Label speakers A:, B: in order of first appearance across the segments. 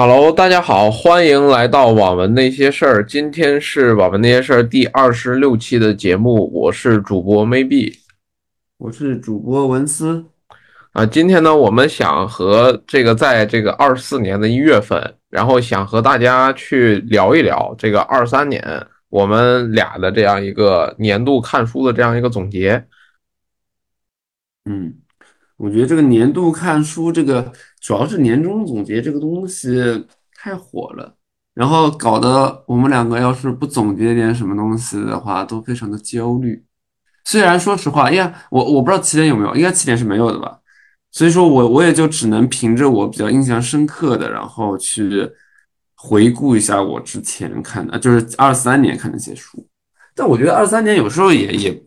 A: Hello，大家好，欢迎来到网文那些事儿。今天是网文那些事儿第二十六期的节目，我是主播 Maybe，
B: 我是主播文思
A: 啊。今天呢，我们想和这个在这个二四年的一月份，然后想和大家去聊一聊这个二三年我们俩的这样一个年度看书的这样一个总结。
B: 嗯。我觉得这个年度看书，这个主要是年终总结这个东西太火了，然后搞得我们两个要是不总结点什么东西的话，都非常的焦虑。虽然说实话，哎呀，我我不知道起点有没有，应该起点是没有的吧。所以说我我也就只能凭着我比较印象深刻的，然后去回顾一下我之前看的，就是二三年看那些书。但我觉得二三年有时候也也，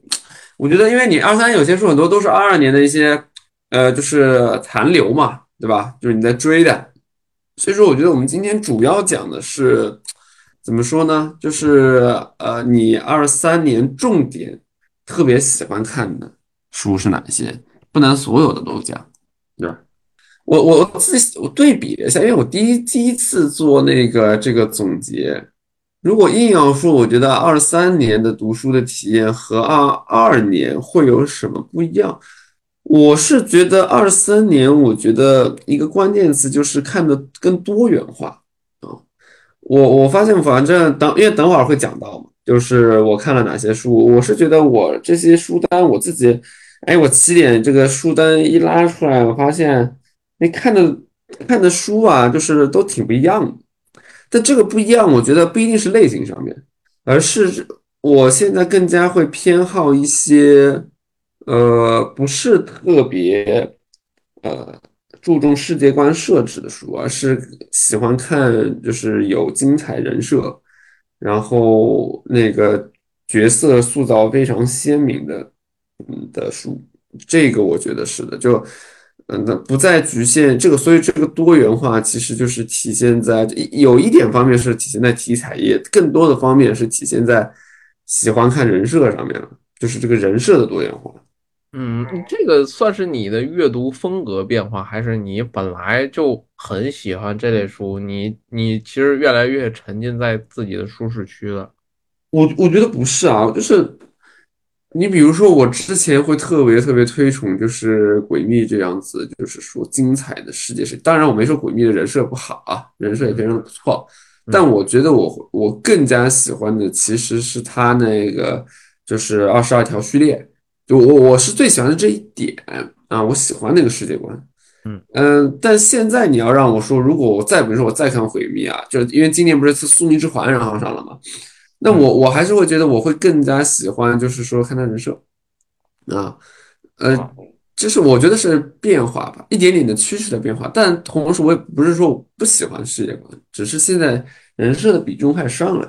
B: 我觉得因为你二三有些书很多都是二二年的一些。呃，就是残留嘛，对吧？就是你在追的，所以说我觉得我们今天主要讲的是怎么说呢？就是呃，你二三年重点特别喜欢看的书是哪些？不能所有的都讲，对吧？我我自己我对比了一下，因为我第一第一次做那个这个总结，如果硬要说，我觉得二三年的读书的体验和二二年会有什么不一样？我是觉得二三年，我觉得一个关键词就是看的更多元化啊。我我发现，反正等因为等会儿会讲到嘛，就是我看了哪些书。我是觉得我这些书单我自己，哎，我起点这个书单一拉出来，我发现，哎，看的看的书啊，就是都挺不一样的。但这个不一样，我觉得不一定是类型上面，而是我现在更加会偏好一些。呃，不是特别呃注重世界观设置的书，而是喜欢看就是有精彩人设，然后那个角色塑造非常鲜明的嗯的书。这个我觉得是的，就嗯，那不再局限这个，所以这个多元化其实就是体现在有一点方面是体现在题材，也更多的方面是体现在喜欢看人设上面了，就是这个人设的多元化。
A: 嗯，这个算是你的阅读风格变化，还是你本来就很喜欢这类书？你你其实越来越沉浸在自己的舒适区了。
B: 我我觉得不是啊，就是你比如说，我之前会特别特别推崇，就是《诡秘》这样子，就是说精彩的世界是。当然，我没说《诡秘》的人设不好啊，人设也非常的不错。但我觉得我我更加喜欢的其实是他那个，就是二十二条序列。我我是最喜欢的这一点啊，我喜欢那个世界观，
A: 嗯
B: 嗯，但现在你要让我说，如果我再比如说我再看毁灭啊，就是因为今年不是苏宁之环然后上了嘛，那我我还是会觉得我会更加喜欢，就是说看他人设啊，呃，就是我觉得是变化吧，一点点的趋势的变化，但同时我也不是说我不喜欢世界观，只是现在人设的比重还上来。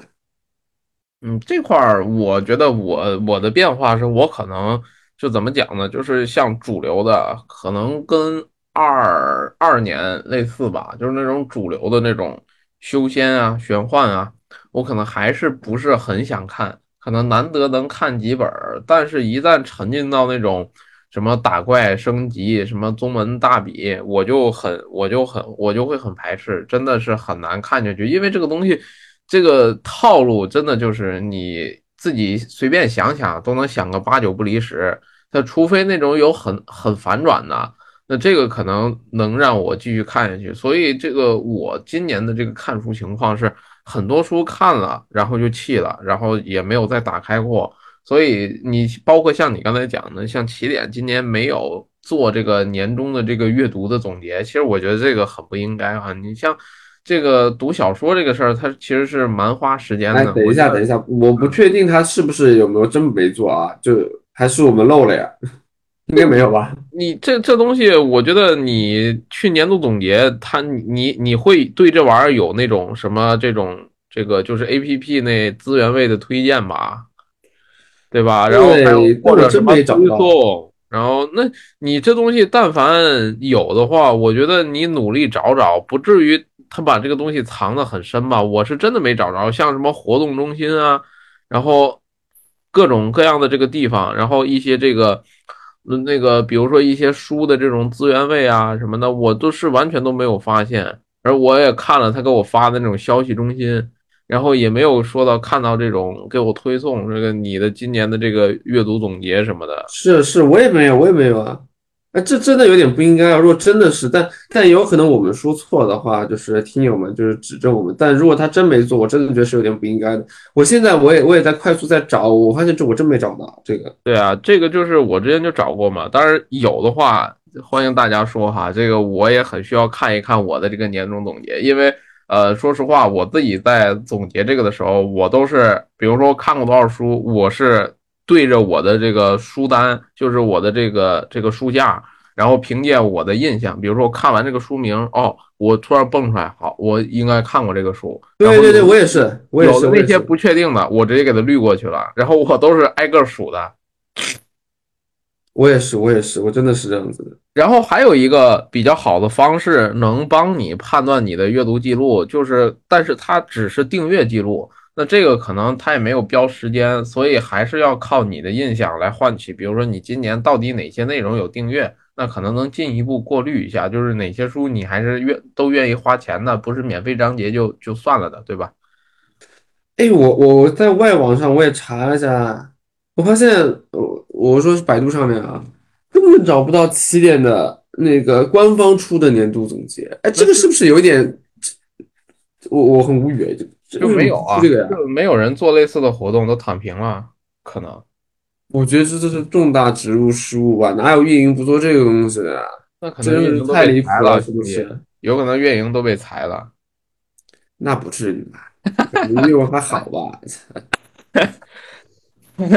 A: 嗯，这块儿我觉得我我的变化是我可能就怎么讲呢？就是像主流的，可能跟二二年类似吧，就是那种主流的那种修仙啊、玄幻啊，我可能还是不是很想看，可能难得能看几本儿，但是一旦沉浸到那种什么打怪升级、什么宗门大比，我就很我就很我就会很排斥，真的是很难看下去，因为这个东西。这个套路真的就是你自己随便想想都能想个八九不离十。他除非那种有很很反转的，那这个可能能让我继续看下去。所以这个我今年的这个看书情况是很多书看了，然后就弃了，然后也没有再打开过。所以你包括像你刚才讲的，像起点今年没有做这个年终的这个阅读的总结，其实我觉得这个很不应该啊。你像。这个读小说这个事儿，它其实是蛮花时间的。哎，
B: 等一下，等一下，我不确定他是不是有没有真没做啊？就还是我们漏了呀？应该没有吧？
A: 你这这东西，我觉得你去年度总结，他你你会对这玩意儿有那种什么这种这个就是 A P P 那资源位的推荐吧？对吧？然后还有或者什么推送。然后，那你这东西但凡有的话，我觉得你努力找找，不至于他把这个东西藏得很深吧？我是真的没找着，像什么活动中心啊，然后各种各样的这个地方，然后一些这个那个，比如说一些书的这种资源位啊什么的，我都是完全都没有发现。而我也看了他给我发的那种消息中心，然后也没有说到看到这种给我推送这个你的今年的这个阅读总结什么的。
B: 是是，我也没有，我也没有啊。哎，这真的有点不应该啊！如果真的是，但但有可能我们说错的话，就是听友们就是指正我们。但如果他真没做，我真的觉得是有点不应该的。我现在我也我也在快速在找，我发现这我真没找到这个。
A: 对啊，这个就是我之前就找过嘛。当然有的话，欢迎大家说哈。这个我也很需要看一看我的这个年终总结，因为呃，说实话，我自己在总结这个的时候，我都是比如说看过多少书，我是。对着我的这个书单，就是我的这个这个书架，然后凭借我的印象，比如说我看完这个书名，哦，我突然蹦出来，好，我应该看过这个书。
B: 对对对，我也是，我也是。
A: 那些不确定的，我直接给它滤过去了，然后我都是挨个数的。
B: 我也是，我也是，我真的是这样子的。
A: 然后还有一个比较好的方式，能帮你判断你的阅读记录，就是，但是它只是订阅记录。那这个可能他也没有标时间，所以还是要靠你的印象来换取。比如说你今年到底哪些内容有订阅，那可能能进一步过滤一下，就是哪些书你还是愿都愿意花钱的，不是免费章节就就算了的，对吧？
B: 哎，我我在外网上我也查了一下，我发现我我说是百度上面啊，根本找不到起点的那个官方出的年度总结。哎，这个是不是有一点？我我很无语，就。
A: 就没有啊，就没有人做类似的活动，都躺平了。可能，
B: 我觉得这这是重大植入失误吧？哪有运营不做这个东西的？
A: 那可能运营太离谱了，是不是？有可能运营都被裁了。
B: 那不至于吧？运营还好吧？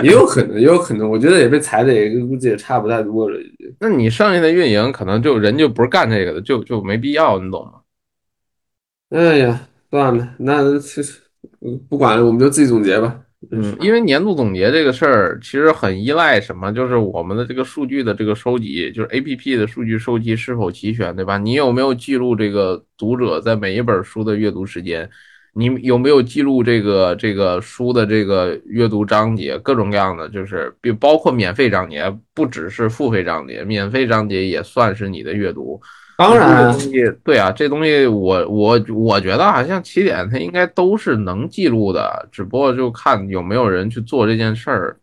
B: 也有可能，也有可能。我觉得也被裁的也估计也差不太多了。
A: 那你剩下的运营可能就人就不是干这个的，就就没必要，你懂吗？
B: 哎呀。算了，那其实不管了，我们就自己总结吧。
A: 嗯，因为年度总结这个事儿，其实很依赖什么，就是我们的这个数据的这个收集，就是 A P P 的数据收集是否齐全，对吧？你有没有记录这个读者在每一本书的阅读时间？你有没有记录这个这个书的这个阅读章节？各种各样的，就是比包括免费章节，不只是付费章节，免费章节也算是你的阅读。
B: 当然，
A: 东西对啊，这东西我我我觉得好像起点它应该都是能记录的，只不过就看有没有人去做这件事儿。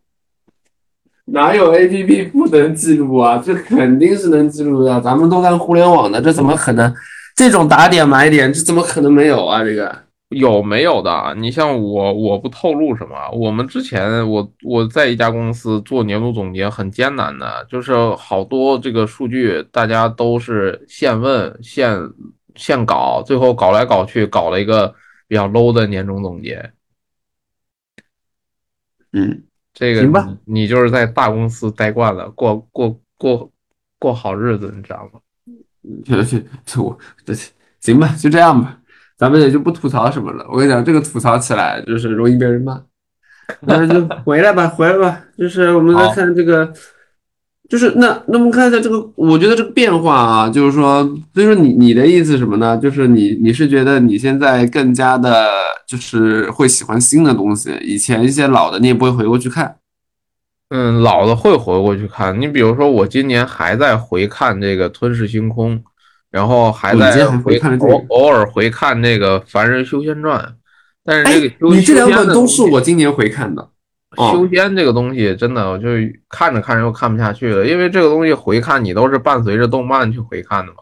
B: 哪有 A P P 不能记录啊？这肯定是能记录的，咱们都干互联网的，这怎么可能？这种打点买点，这怎么可能没有啊？这个。
A: 有没有的？你像我，我不透露什么。我们之前，我我在一家公司做年度总结，很艰难的，就是好多这个数据，大家都是现问现现搞，最后搞来搞去，搞了一个比较 low 的年终总结。
B: 嗯，
A: 这个
B: 行吧，
A: 你就是在大公司待惯了，过过过过好日子，你知道吗？
B: 这这这我这行吧，就这样吧。咱们也就不吐槽什么了。我跟你讲，这个吐槽起来就是容易被人骂。那就 回来吧，回来吧。就是我们来看这个，就是那那我们看一下这个，我觉得这个变化啊，就是说，所以说你你的意思什么呢？就是你你是觉得你现在更加的，就是会喜欢新的东西，以前一些老的你也不会回过去看。
A: 嗯，老的会回过去看。你比如说，我今年还在回看这个《吞噬星空》。然后还在回偶偶尔回看那个《凡人修仙传》，但是这个
B: 你这两本都是我今年回看的。
A: 修仙这个东西真的，我就看着看着又看不下去了，因为这个东西回看你都是伴随着动漫去回看的嘛。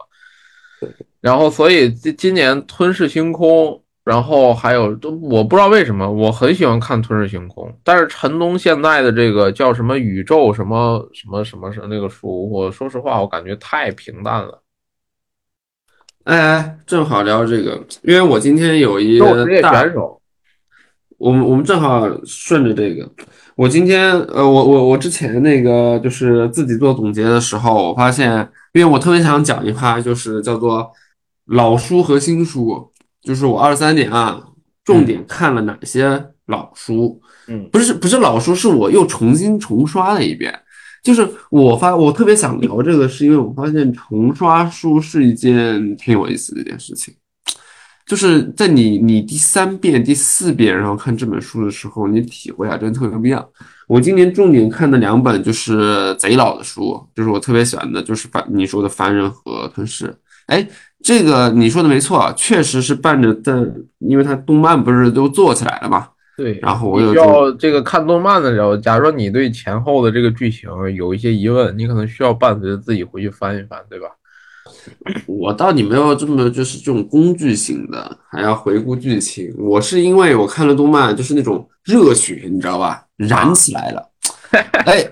A: 然后所以今今年《吞噬星空》，然后还有都我不知道为什么我很喜欢看《吞噬星空》，但是陈东现在的这个叫什么宇宙什么什么什么是那个书，我说实话我感觉太平淡了。
B: 哎，正好聊这个，因为我今天有一大
A: 选手，
B: 我们我们正好顺着这个。我今天呃，我我我之前那个就是自己做总结的时候，我发现，因为我特别想讲一趴，就是叫做老书和新书，就是我二三年啊，重点看了哪些老书，
A: 嗯，
B: 不是不是老书，是我又重新重刷了一遍。就是我发，我特别想聊这个，是因为我发现重刷书是一件挺有意思的一件事情。就是在你你第三遍、第四遍然后看这本书的时候，你体会啊，真的特别不一样。我今年重点看的两本就是贼老的书，就是我特别喜欢的，就是凡你说的《凡人》和《吞噬》。哎，这个你说的没错啊，确实是伴着的，因为它动漫不是都做起来了嘛。
A: 对，
B: 然后我
A: 你需
B: 有
A: 要这个看动漫的时候，假如说你对前后的这个剧情有一些疑问，你可能需要伴随着自己回去翻一翻，对吧？
B: 我倒你没有这么就是这种工具型的，还要回顾剧情。我是因为我看了动漫，就是那种热血，你知道吧，燃起来了。哎，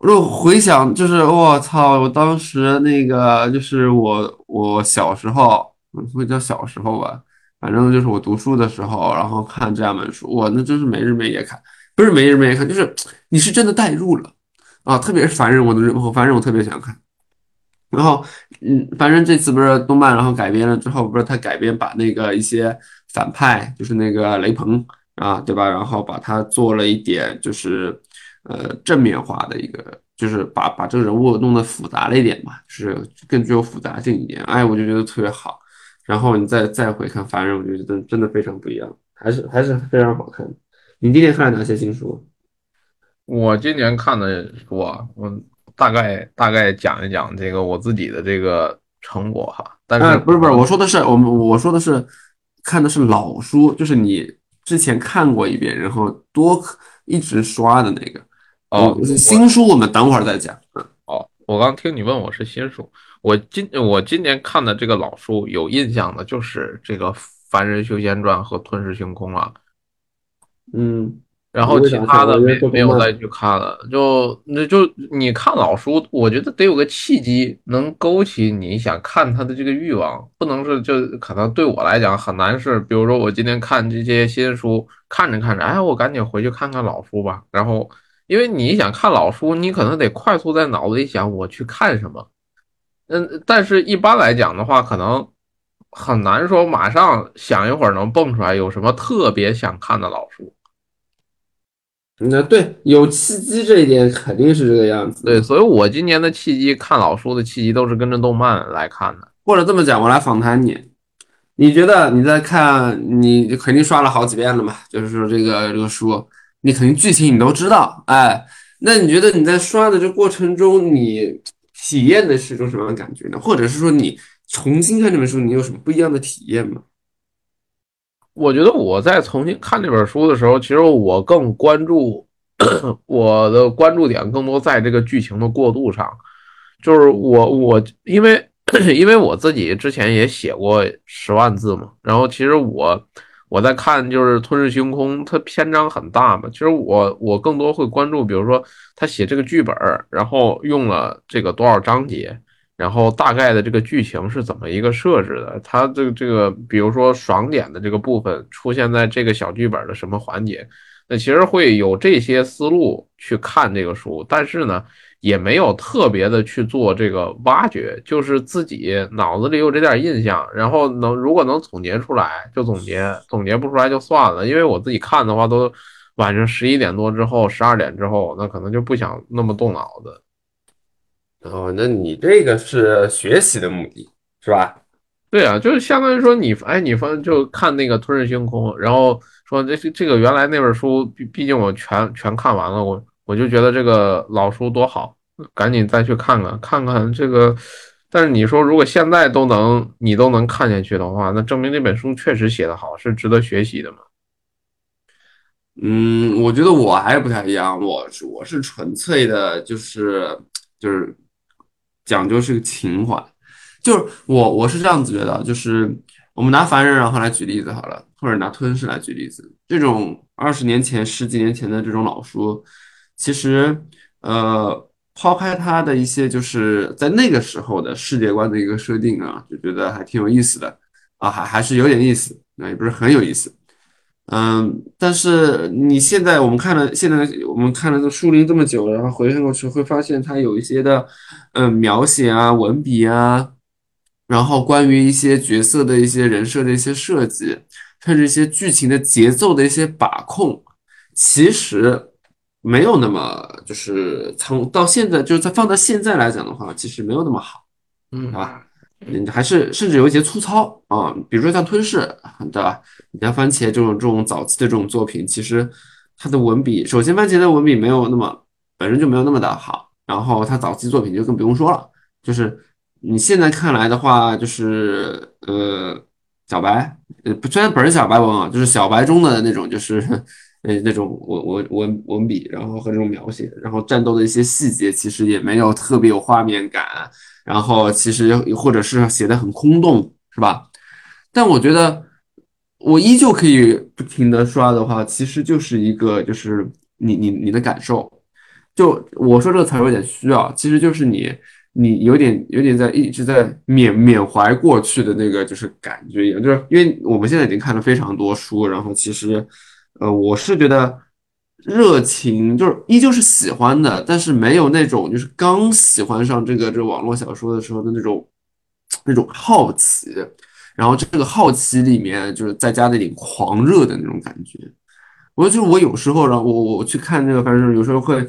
B: 我回想，就是我操，我当时那个就是我我小时候，会叫小时候吧，反正就是我读书的时候，然后看这样本书，我那真是没日没夜看，不是没日没夜看，就是你是真的带入了啊，特别是凡人，我的我凡人我特别喜欢看。然后，嗯，反正这次不是动漫，然后改编了之后，不是他改编把那个一些反派，就是那个雷鹏啊，对吧？然后把他做了一点，就是呃正面化的一个，就是把把这个人物弄得复杂了一点嘛，是更具有复杂性一点。哎，我就觉得特别好。然后你再再回看凡人，我就觉得真的非常不一样，还是还是非常好看的。你今天看了哪些新书？
A: 我今年看的书啊，我大概大概讲一讲这个我自己的这个成果哈。但
B: 哎，
A: 是
B: 不是不是，我说的是我们我说的是看的是老书，就是你之前看过一遍，然后多一直刷的那个。
A: 哦，
B: 新书我们等会儿再讲。
A: 哦，我刚听你问我是新书，我今我今年看的这个老书有印象的就是这个《凡人修仙传》和《吞噬星空》啊。
B: 嗯，
A: 然后其他的没没有再去看了，就那就你看老书，我觉得得有个契机能勾起你想看它的这个欲望，不能是就可能对我来讲很难是，比如说我今天看这些新书，看着看着，哎，我赶紧回去看看老书吧。然后因为你想看老书，你可能得快速在脑子里想我去看什么，嗯，但是一般来讲的话，可能很难说马上想一会儿能蹦出来有什么特别想看的老书。
B: 那对，有契机这一点肯定是这个样子。
A: 对，，所以我今年的契机看老书的契机都是跟着动漫来看的。
B: 或者这么讲，我来访谈你，你觉得你在看，你肯定刷了好几遍了嘛？就是说这个这个书，你肯定剧情你都知道，哎，那你觉得你在刷的这过程中，你体验的是一种什么样的感觉呢？或者是说你重新看这本书，你有什么不一样的体验吗？
A: 我觉得我在重新看这本书的时候，其实我更关注 我的关注点更多在这个剧情的过渡上，就是我我因为 因为我自己之前也写过十万字嘛，然后其实我我在看就是《吞噬星空》，它篇章很大嘛，其实我我更多会关注，比如说他写这个剧本，然后用了这个多少章节。然后大概的这个剧情是怎么一个设置的？它这个这个，比如说爽点的这个部分出现在这个小剧本的什么环节？那其实会有这些思路去看这个书，但是呢，也没有特别的去做这个挖掘，就是自己脑子里有这点印象，然后能如果能总结出来就总结，总结不出来就算了。因为我自己看的话，都晚上十一点多之后、十二点之后，那可能就不想那么动脑子。
B: 哦，那你这个是学习的目的是吧？
A: 对啊，就是相当于说你，哎，你反正就看那个《吞噬星空》，然后说这这个原来那本书，毕毕竟我全全看完了，我我就觉得这个老书多好，赶紧再去看看看看这个。但是你说如果现在都能你都能看下去的话，那证明这本书确实写得好，是值得学习的嘛。
B: 嗯，我觉得我还不太一样，我是我是纯粹的，就是就是讲究是个情怀，就是我我是这样子觉得，就是我们拿凡人然后来举例子好了，或者拿吞噬来举例子，这种二十年前、十几年前的这种老书，其实呃，抛开它的一些就是在那个时候的世界观的一个设定啊，就觉得还挺有意思的啊，还还是有点意思，那也不是很有意思。嗯，但是你现在我们看了，现在我们看了这树林这么久了，然后回看过去会发现它有一些的，嗯，描写啊、文笔啊，然后关于一些角色的一些人设的一些设计，甚至一些剧情的节奏的一些把控，其实没有那么就是从到现在就是在放到现在来讲的话，其实没有那么好。
A: 嗯
B: 好吧？嗯，还是甚至有一些粗糙啊，比如说像吞噬，对吧？你像番茄这种这种早期的这种作品，其实它的文笔，首先番茄的文笔没有那么本身就没有那么的好，然后它早期作品就更不用说了，就是你现在看来的话，就是呃，小白，呃，不，虽然本是小白文啊，就是小白中的那种，就是呃那种文文文文笔，然后和这种描写，然后战斗的一些细节，其实也没有特别有画面感，然后其实或者是写的很空洞，是吧？但我觉得我依旧可以不停的刷的话，其实就是一个就是你你你的感受。就我说这个词有点虚啊，其实就是你你有点有点在一直在缅缅怀过去的那个就是感觉一样，就是因为我们现在已经看了非常多书，然后其实呃我是觉得热情就是依旧是喜欢的，但是没有那种就是刚喜欢上这个这网络小说的时候的那种那种好奇，然后这个好奇里面就是再加那点狂热的那种感觉。我就是我有时候，然后我我去看这个，反正有时候会。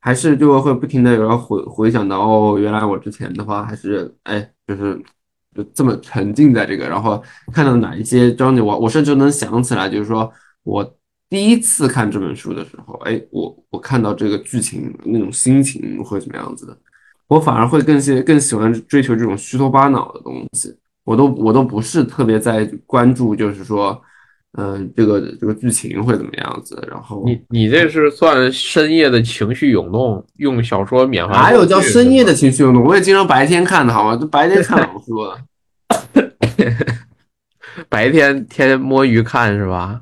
B: 还是就会不停的有回回想到哦，原来我之前的话还是哎，就是就这么沉浸在这个，然后看到哪一些章节，我我甚至能想起来，就是说我第一次看这本书的时候，哎，我我看到这个剧情那种心情会怎么样子的？我反而会更喜更喜欢追求这种虚头巴脑的东西，我都我都不是特别在关注，就是说。嗯，这个这个剧情会怎么样子？然后
A: 你你这是算深夜的情绪涌动，用小说缅怀。
B: 哪有叫深夜的情绪涌动？我也经常白天看的好吗？就白天看老书，
A: 白天天天摸鱼看是吧？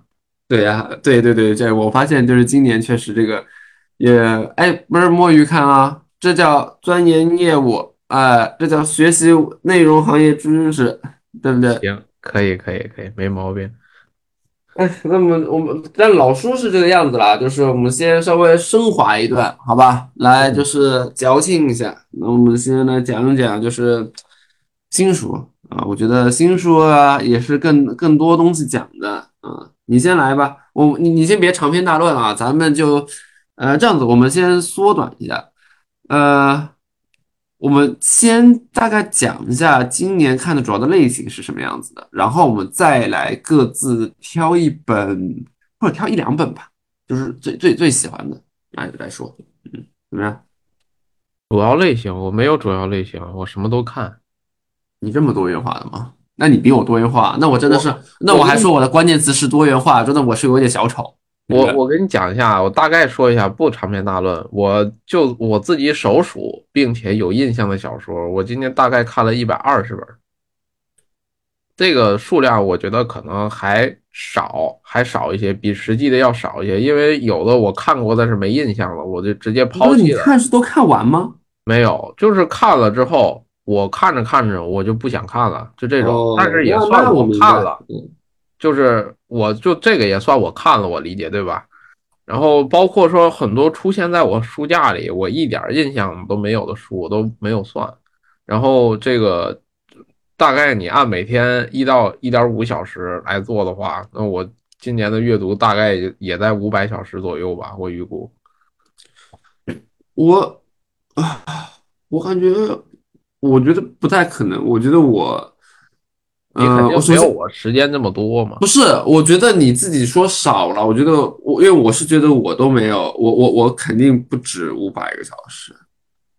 B: 对呀，对对对，这我发现就是今年确实这个也哎，不是摸鱼看啊，这叫钻研业务，哎，这叫学习内容行业知识，对不对？
A: 行，可以可以可以，没毛病。
B: 哎，那么我们但老书是这个样子啦，就是我们先稍微升华一段，好吧？来，就是矫情一下。那我们先来讲一讲，就是新书啊。我觉得新书啊也是更更多东西讲的啊。你先来吧，我你你先别长篇大论啊，咱们就呃这样子，我们先缩短一下，呃。我们先大概讲一下今年看的主要的类型是什么样子的，然后我们再来各自挑一本或者挑一两本吧，就是最最最喜欢的来来说，嗯，怎么样？
A: 主要类型我没有主要类型，我什么都看。
B: 你这么多元化的吗？那你比我多元化，那我真的是，那我还说我的关键词是多元化，真的我是有点小丑。
A: 我我跟你讲一下，我大概说一下，不长篇大论。我就我自己手数，并且有印象的小说，我今天大概看了一百二十本。这个数量我觉得可能还少，还少一些，比实际的要少一些。因为有的我看过，但是没印象了，我就直接抛弃了。
B: 你看是都看完吗？
A: 没有，就是看了之后，我看着看着我就不想看了，就这种。但是也算我看了。就是，我就这个也算我看了，我理解对吧？然后包括说很多出现在我书架里，我一点印象都没有的书，我都没有算。然后这个大概你按每天一到一点五小时来做的话，那我今年的阅读大概也在五百小时左右吧，我预估。
B: 我啊，我感觉，我觉得不太可能。我觉得我。
A: 嗯，我没有我时间这么多嘛？
B: 不是，我觉得你自己说少了。我觉得我，因为我是觉得我都没有，我我我肯定不止五百个小时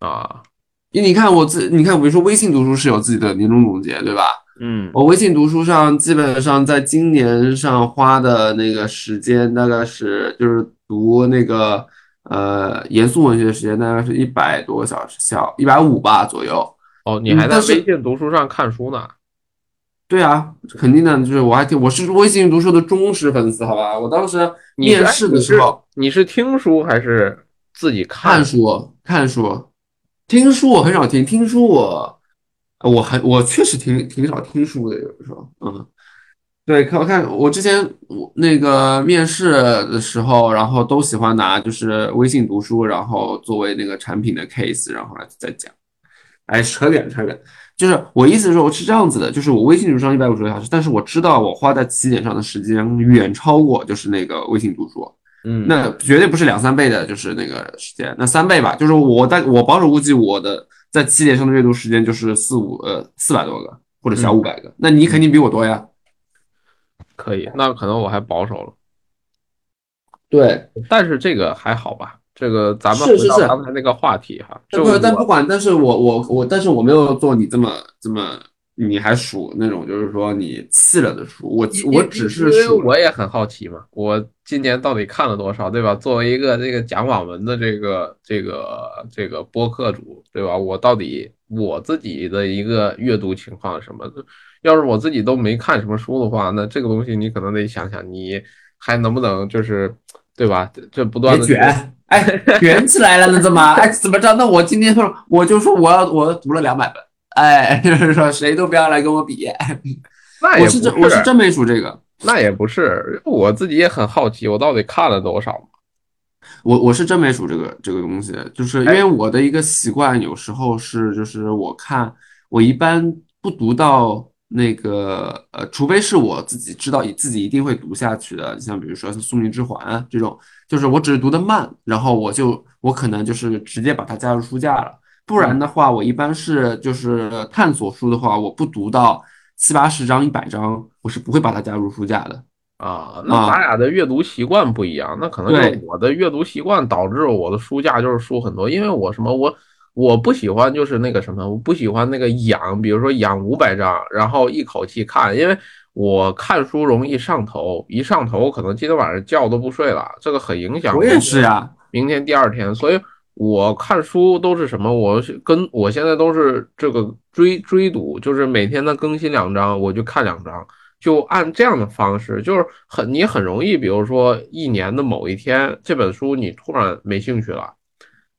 A: 啊。
B: 因为你看我自，你看比如说微信读书是有自己的年终总结，对吧？
A: 嗯，
B: 我微信读书上基本上在今年上花的那个时间大概是，就是读那个呃严肃文学的时间大概是一百多个小时，小一百五吧左右。
A: 哦，你还在微信读书上看书呢？
B: 对啊，肯定的，就是我还听，我是微信读书的忠实粉丝，好吧？我当时面试的时候，
A: 你是听书还是自己
B: 看书？看书，听书我很少听，听书我，我很我确实挺挺少听书的，有时候，嗯，对，看我看我之前我那个面试的时候，然后都喜欢拿就是微信读书，然后作为那个产品的 case，然后来再讲，哎，扯远扯远。就是我意思是说，是这样子的，就是我微信读书上一百五十个小时，但是我知道我花在起点上的时间远超过就是那个微信读书，
A: 嗯，
B: 那绝对不是两三倍的，就是那个时间，那三倍吧，就是我在我保守估计我的在起点上的阅读时间就是四五呃四百多个或者小五百个，那你肯定比我多呀，
A: 可以，那可能我还保守了，
B: 对，
A: 但是这个还好吧。这个咱们回到
B: 是是是，
A: 刚才那个话题哈，就
B: 但不但不管，但是我我我，但是我没有做你这么这么，你还数那种就是说你弃了的书，我我只是数，
A: 我也很好奇嘛，我今年到底看了多少，对吧？作为一个这个讲网文的这个这个这个播客主，对吧？我到底我自己的一个阅读情况什么的？要是我自己都没看什么书的话，那这个东西你可能得想想，你还能不能就是对吧？这这不断
B: 别
A: 的
B: 卷，哎，卷起来了呢，怎么？哎，怎么着？那我今天说，我就说我要我读了两百本，哎，就是说谁都不要来跟我比，
A: 那也不
B: 我是真我是真没数这个，
A: 那也不是，我自己也很好奇，我到底看了多少？
B: 我我是真没数这个这个东西，就是因为我的一个习惯，有时候是就是我看我一般不读到那个呃，除非是我自己知道自己一定会读下去的，像比如说像《宿命之环》这种，就是我只是读的慢，然后我就我可能就是直接把它加入书架了，不然的话，我一般是就是探索书的话，我不读到七八十章、一百章，我是不会把它加入书架的
A: 啊，那咱
B: 啊。
A: 俩的阅读习惯不一样，那可能就是，我的阅读习惯导致我的书架就是书很多，因为我什么我我不喜欢就是那个什么，我不喜欢那个养，比如说养五百章，然后一口气看，因为我看书容易上头，一上头可能今天晚上觉都不睡了，这个很影响
B: 我也是呀。
A: 明天第二天，所以我看书都是什么？我是跟我现在都是这个追追读，就是每天的更新两章，我就看两章。就按这样的方式，就是很你很容易，比如说一年的某一天，这本书你突然没兴趣了，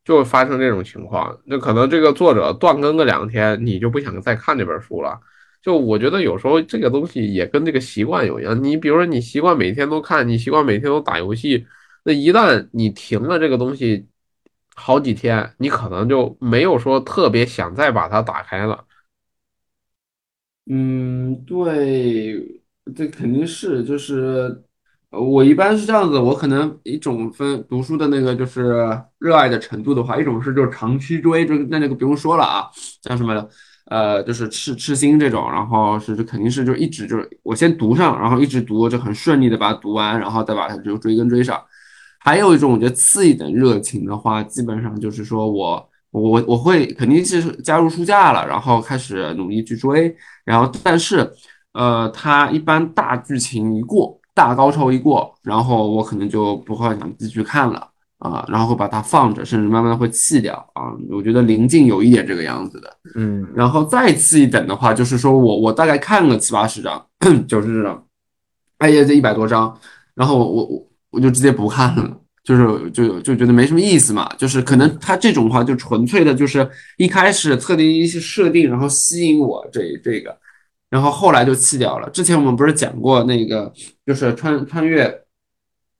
A: 就会发生这种情况。那可能这个作者断更个两天，你就不想再看这本书了。就我觉得有时候这个东西也跟这个习惯有关。你比如说你习惯每天都看，你习惯每天都打游戏，那一旦你停了这个东西好几天，你可能就没有说特别想再把它打开了。
B: 嗯，对，这肯定是，就是我一般是这样子，我可能一种分读书的那个就是热爱的程度的话，一种是就是长期追，就那那个不用说了啊，像什么呃就是赤赤心这种，然后是就肯定是就一直就是我先读上，然后一直读，就很顺利的把它读完，然后再把它就追根追上。还有一种我觉得次一等热情的话，基本上就是说我我我会肯定是加入书架了，然后开始努力去追。然后但是，呃，它一般大剧情一过，大高潮一过，然后我可能就不会想继续看了啊，然后会把它放着，甚至慢慢会弃掉啊。我觉得临近有一点这个样子的。
A: 嗯
B: 然后再次一等的话，就是说我我大概看了七八十章，九十章，哎呀，这一百多章，然后我我我我就直接不看了。就是就就觉得没什么意思嘛，就是可能他这种话就纯粹的就是一开始特定一些设定，然后吸引我这这个，然后后来就弃掉了。之前我们不是讲过那个，就是穿穿越，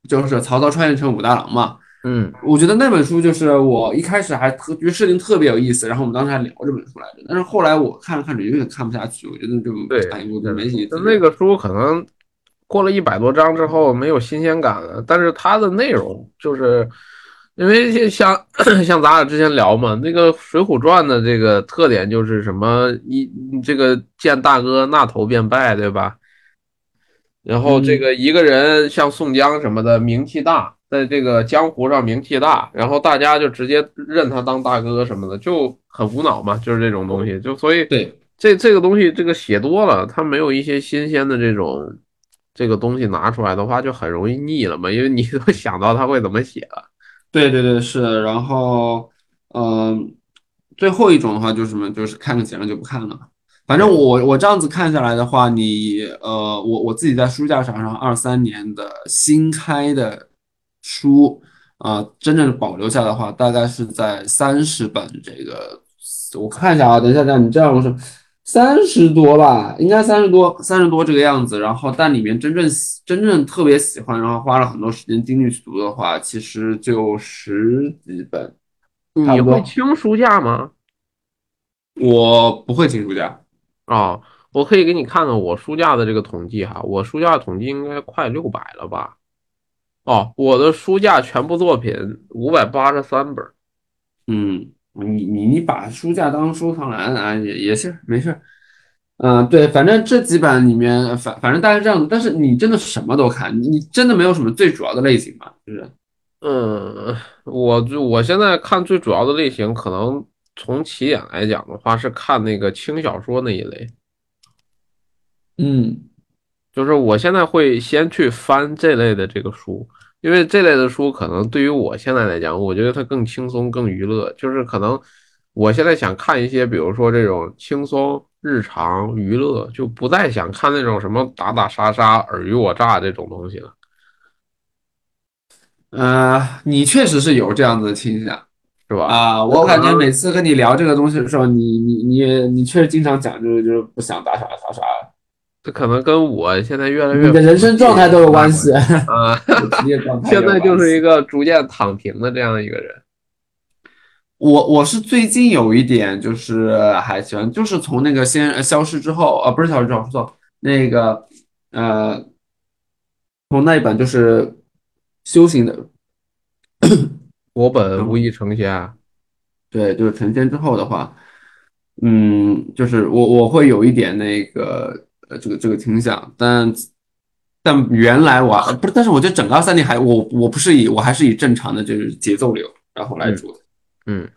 B: 就是曹操穿越成武大郎嘛。
A: 嗯
B: 我觉得那本书就是我一开始还特觉得设定特别有意思，然后我们当时还聊这本书来着。但是后来我看着看着有点看不下去，我觉得就
A: 对，
B: 哎，我就没意思。
A: 就那个书可能过了一百多章之后没有新鲜感了，但是它的内容就是因为像 像咱俩之前聊嘛，那个《水浒传》的这个特点就是什么一这个见大哥那头便拜，对吧？然后这
B: 嗯，
A: 个一个人像宋江什么的名气大，在这个江湖上名气大，然后大家就直接认他当大哥什么的，就很无脑嘛，就是这种东西，就所以
B: 对。
A: 这这个东西这个写多了，他没有一些新鲜的这种这个东西拿出来的话，就很容易腻了嘛，因为你都想到他会怎么写了。
B: 对对对，是。然后，嗯、最后一种的话就是什么，就是看个节目就不看了。反正，我我这样子看下来的话，你呃，我我自己在书架上，然后二三年的新开的书啊、真正保留下的话，大概是在三十本这个，我看一下啊，等一下，等一下，你这样我说三十多吧，应该三十多，三十多这个样子。然后，但里面真正喜真正特别喜欢，然后花了很多时间精力去读的话，其实就十几本，
A: 你会。清书架吗？
B: 我不会清书架，
A: 啊、我可以给你看看我书架的这个统计哈，我书架统计应该快六百了吧？哦，我的书架全部作品五百八十三本。
B: 嗯，你你你把书架当收藏栏啊，也也是没事儿。嗯，对，反正这几版里面，反反正大概这样子。但是你真的什么都看，你你真的没有什么最主要的类型嘛？就是
A: 嗯，我就我现在看最主要的类型，可能从起点来讲的话，是看那个轻小说那一类。
B: 嗯，
A: 就是我现在会先去翻这类的这个书，因为这类的书可能对于我现在来讲，我觉得它更轻松、更娱乐。就是可能我现在想看一些，比如说这种轻松日常娱乐，就不再想看那种什么打打杀杀、尔虞我诈这种东西了，
B: 呃，你确实是有这样子的倾向
A: 是吧？
B: 啊，我感觉每次跟你聊这个东西的时候，你你你你确实经常讲，就是就是不想打啥杀啥，
A: 这可能跟我现在越来越
B: 你的人生状态都有关系，
A: 啊，
B: 职业状态
A: 现在就是一
B: 个。
A: 逐渐躺平的这样一个人。
B: 我我是最近有一点就是还喜欢，就是从那个先呃消失之后，呃，不是消失之后，说错，那个呃，从那一本就是修行的，
A: 我本无意成仙啊，
B: 对，就是成仙之后的话，嗯，就是我我会有一点那个呃这个这个倾向，但但原来我不是，但是我觉得整个二三年还我我不是以我还是以正常的就是节奏流然后来
A: 嗯
B: 做的。
A: 嗯。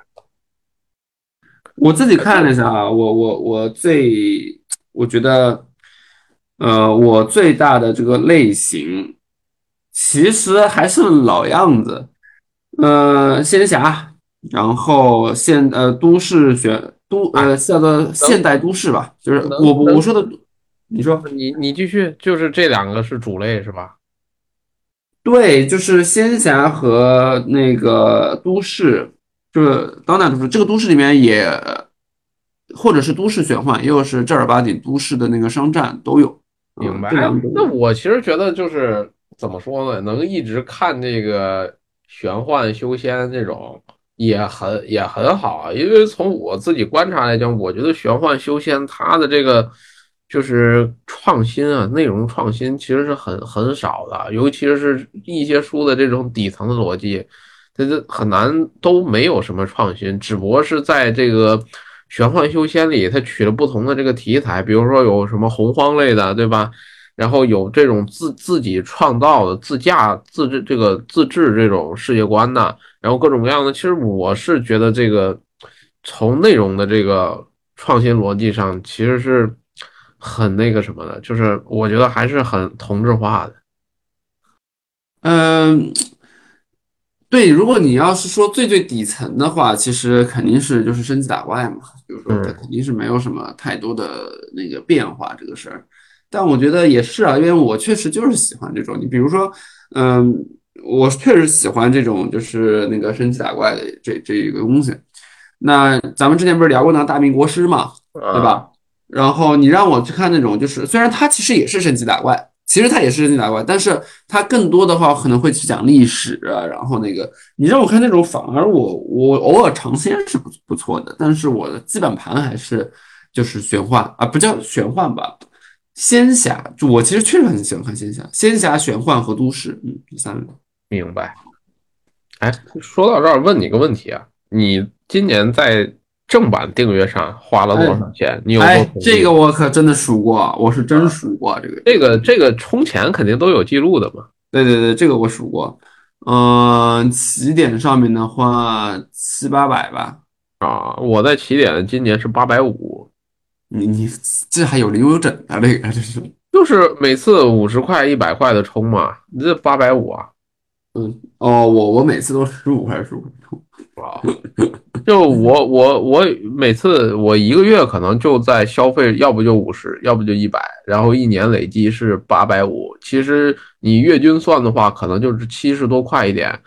B: 我自己看了一下啊，我我我最我觉得，呃，我最大的这个类型其实还是老样子，呃，仙侠，然后现呃都市选都呃叫做现代都市吧，就是
A: 能
B: 我我说的，你说
A: 你你继续，就是这两个是主类是吧？
B: 对，就是仙侠和那个都市，就是当代都市，这个都市里面也。或者是都市玄幻，又是正儿八经都市的那个商战都有。
A: 明白。那我其实觉得就是怎么说呢，能一直看这个玄幻修仙这种也很也很好啊。因为从我自己观察来讲，我觉得玄幻修仙它的这个就是创新啊，内容创新其实是很很少的，尤其是一些书的这种底层的逻辑，它这很难都没有什么创新，只不过是在这个。玄幻修仙里，它取了不同的这个题材，比如说有什么洪荒类的，对吧？然后有这种自自己创造的、自驾、自制这个自制这种世界观的，然后各种各样的。其实我是觉得这个从内容的这个创新逻辑上，其实是很那个什么的，就是我觉得还是很同质化的。
B: 嗯，对，如果你要是说最最底层的话，其实肯定是就是升级打怪嘛，就是说肯定是没有什么太多的那个变化这个事儿。但我觉得也是啊，因为我确实就是喜欢这种。你比如说，嗯，我确实喜欢这种就是那个升级打怪的这这一个东西。那咱们之前不是聊过那个大明国师嘛，对
A: 啊，
B: 吧？然后你让我去看那种，就是虽然它其实也是升级打怪，其实它也是升级打怪，但是它更多的话可能会去讲历史，然后那个你让我看那种，反而我我偶尔尝鲜是不不错的，但是我的基本盘还是就是玄幻啊，不叫玄幻吧，仙侠。就我其实确实很喜欢看仙侠，仙侠、玄幻和都市，嗯，这三个。
A: 明白。哎，说到这儿，问你个问题啊，你今年在正版订阅上花了多少钱？你有
B: 哎这个我可真的数过，我是真数过这个。
A: 这个这个充钱肯定都有记录的嘛。
B: 对对对，这个我数过。嗯、起点上面的话七八百吧。
A: 啊，我在起点今年是八百五，
B: 你你这还有零有整啊？这个这是，
A: 就是每次五十块、一百块的充嘛，你这八百五啊，
B: 嗯哦，我我每次都十五块十五块。
A: 啊，就我我我每次我一个月可能就在消费，要不就五十，要不就一百，然后一年累计是八百五。其实你月均算的话，可能就是七十多块一点。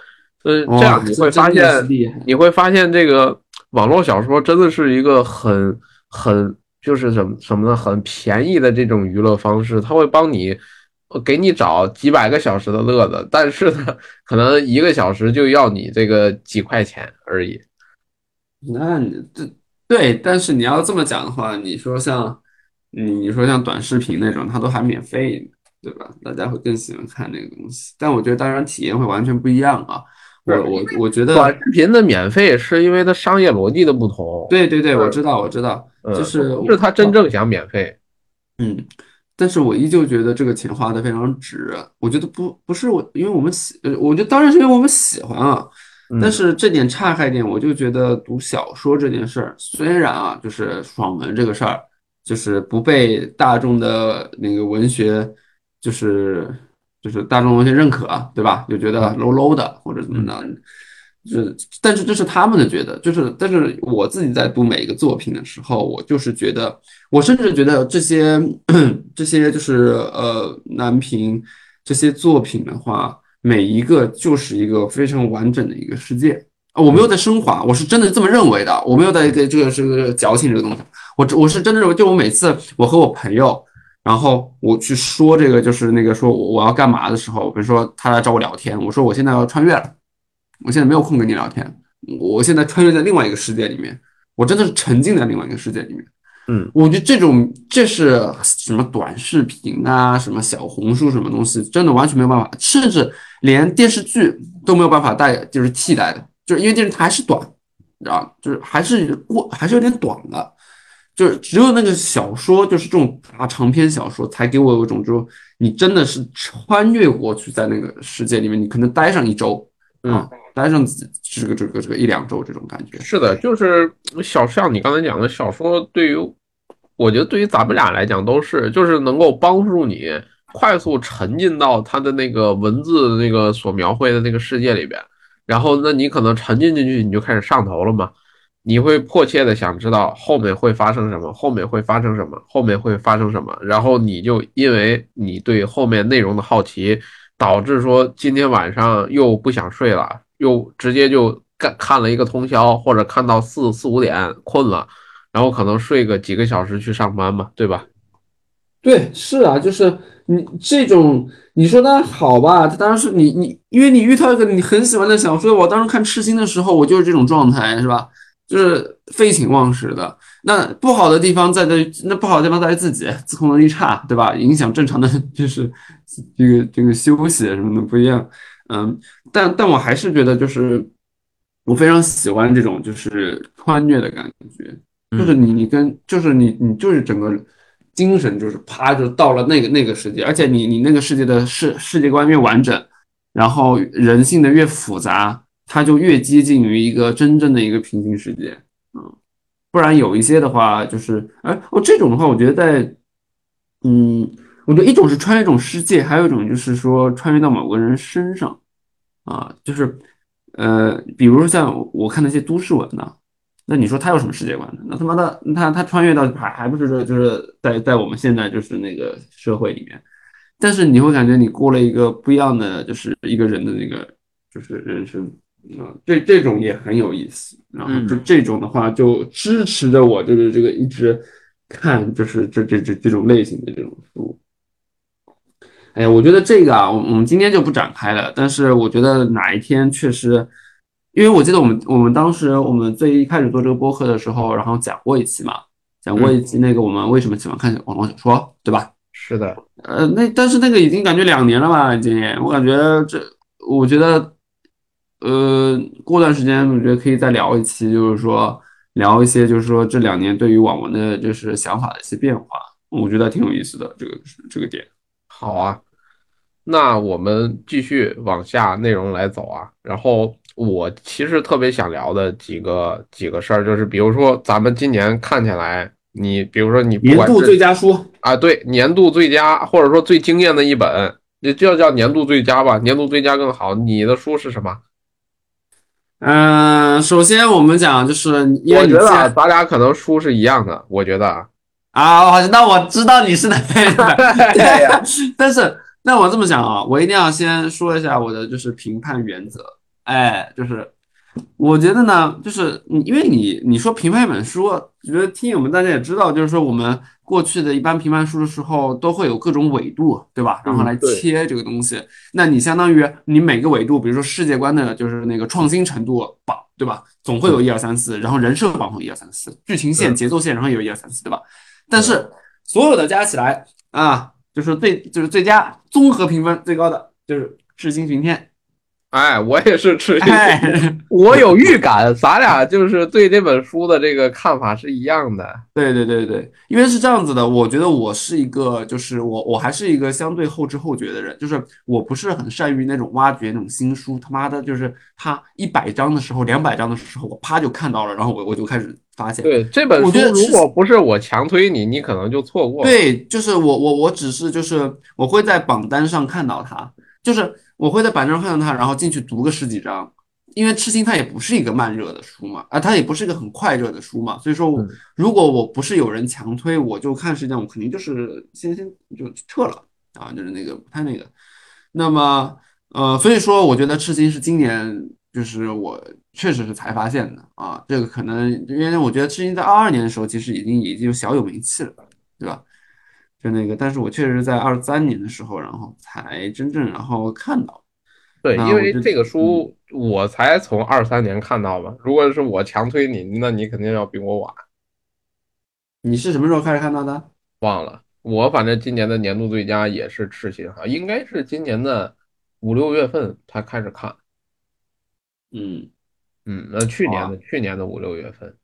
A: 嗯，
B: 哦
A: 这样你会发现。你会发现这个网络小说真的是一个很很就是什么什么呢？很便宜的这种娱乐方式，它会帮你呃给你找几百个小时的乐子，但是呢，可能一个小时就要你这个几块钱而已。
B: 那你这对，但是你要这么讲的话，你说像你你说像短视频那种，它都还免费，对吧？大家会更喜欢看那个东西。但我觉得当然体验会完全不一样啊。我我我觉得
A: 短视频的免费是因为它商业逻辑的不同，
B: 对对对，我知道我知道，
A: 嗯，
B: 就是
A: 不是他真正想免费。
B: 嗯，但是我依旧觉得这个钱花的非常值。我觉得不不是我，因为我们喜，呃我觉得当然是因为我们喜欢啊。但
A: 嗯
B: 是这点岔开点，我就觉得读小说这件事儿，虽然啊，就是爽文这个事儿，就是不被大众的那个文学，就是就是大众文学认可，对吧？就觉得 low low 的或者怎么的，就是，但是这是他们的觉得，就是，但是我自己在读每一个作品的时候，我就是觉得，我甚至觉得这些 这些就是呃南屏这些作品的话。每一个就是一个非常完整的一个世界啊！我没有在升华，我是真的这么认为的，我没有在给这个这个矫情这个东西，我我是真的认为，就我每次我和我朋友，然后我去说这个就是那个说我要干嘛的时候，比如说他来找我聊天，我说我现在要穿越了，我现在没有空跟你聊天，我现在穿越在另外一个世界里面，我真的是沉浸在另外一个世界里面。
A: 嗯，
B: 我觉得这种这是什么短视频啊，什么小红书什么东西，真的完全没有办法，甚至连电视剧都没有办法代，就是替代的，就是因为电视台还是短，啊，就是还是过还是有点短的，就是只有那个小说，就是这种大长篇小说，才给我有一种就是你真的是穿越过去，在那个世界里面，你可能待上一周，啊，待上这个这个这个一两周这种感觉。
A: 是的，就是小像你刚才讲的小说，对于我觉得对于咱们俩来讲都是，就是能够帮助你快速沉浸到他的那个文字那个所描绘的那个世界里边，然后那你可能沉浸进去，你就开始上头了嘛，你会迫切的想知道后面会发生什么，后面会发生什么，后面会发生什么，然后你就因为你对后面内容的好奇，导致说今天晚上又不想睡了，又直接就干看了一个通宵，或者看到四四五点困了，然后可能睡个几个小时去上班嘛，对吧？
B: 对，是啊，就是你这种，你说它好吧？它当然是你你，因为你遇到一个你很喜欢的小说，我当时看《痴心》的时候，我就是这种状态，是吧？就是废寝忘食的。那不好的地方在在，那不好的地方在于自己自控能力差，对吧？影响正常的 就是这个这个休息什么的不一样。嗯，但但我还是觉得，就是我非常喜欢这种就是穿越的感觉，就是你你跟就是你你就是整个。精神就是啪就到了那个那个世界，而且你你那个世界的世世界观越完整，然后人性的越复杂，它就越接近于一个真正的一个平行世界，嗯，不然有一些的话就是，哎哦这种的话，我觉得在，嗯，我觉得一种是穿越一种世界，还有一种就是说穿越到某个人身上，啊，就是，呃，比如说像我看那些都市文呢。那你说他有什么世界观呢？那他妈的，他他穿越到还还不是说就是在在我们现在就是那个社会里面，但是你会感觉你过了一个不一样的，就是一个人的那个就是人生啊，这这种也很有意思。然后就这种的话，就支持着我就是这个一直看就是这这这这种类型的这种书。哎呀，我觉得这个啊，我我们今天就不展开了，但是我觉得哪一天确实。因为我记得我们我们当时我们最一开始做这个播客的时候，然后讲过一期嘛，讲过一期那个我们为什么喜欢看网络小说，对吧？
A: 是的，
B: 呃，那但是那个已经感觉两年了吧，已经，我感觉这，我觉得，呃，过段时间我觉得可以再聊一期，就是说聊一些就是说这两年对于网文的就是想法的一些变化，我觉得挺有意思的这个这个点。
A: 好啊，那我们继续往下内容来走啊，然后。我其实特别想聊的几个几个事儿，就是比如说咱们今年看起来，你比如说你
B: 年度最佳书
A: 啊，对，年度最佳或者说最惊艳的一本，你就叫年度最佳吧，年度最佳更好。你的书是什么？
B: 嗯、呃，首先我们讲就是，
A: 我觉得咱俩可能书是一样的，我觉得
B: 啊，啊那我知道你是哪个人对，但是那我这么想啊，我一定要先说一下我的就是评判原则。哎，就是我觉得呢，就是你，因为你你说评判一本书，觉得听友们大家也知道，就是说我们过去的一般评判书的时候，都会有各种纬度，对吧？然后来切这个东西。那你相当于你每个纬度，比如说世界观的，就是那个创新程度榜，对吧？总会有一二三四，然后人设榜会一二三四，剧情线、节奏线，然后有一二三四，对吧？但是所有的加起来啊，就是最就是最佳综合评分最高的就是《赤心巡天》。
A: 哎，我也是赤心，
B: 哎，
A: 我有预感，咱俩就是对这本书的这个看法是一样的。
B: 对对对对，因为是这样子的，我觉得我是一个，就是我我还是一个相对后知后觉的人，就是我不是很善于那种挖掘那种新书，他妈的，就是他一百章的时候，两百章的时候，我啪就看到了，然后我我就开始发现，
A: 对这本书，如果不是我强推你，你可能就错过了。
B: 对，就是我我我只是就是我会在榜单上看到它，就是我会在榜单上看到它，然后进去读个十几章，因为痴心它也不是一个慢热的书嘛，啊，它也不是一个很快热的书嘛，所以说如果我不是有人强推，我就看时间，我肯定就是先先就撤了啊，就是那个不太那个。那么呃，所以说我觉得痴心是今年就是我确实是才发现的啊，这个可能因为我觉得痴心在二二年的时候其实已经已经小有名气了，对吧？就那个，但是我确实在二三年的时候，然后才真正然后看到。
A: 对，因为这个
B: 嗯
A: 书我才从二三年看到吧。如果是我强推你，那你肯定要比我晚。
B: 你是什么时候开始看到的？
A: 忘了，我反正今年的年度最佳也是赤心哈，应该是今年的五六月份才开始看。
B: 嗯。
A: 嗯，那去年的
B: 啊
A: 去年的五六月份，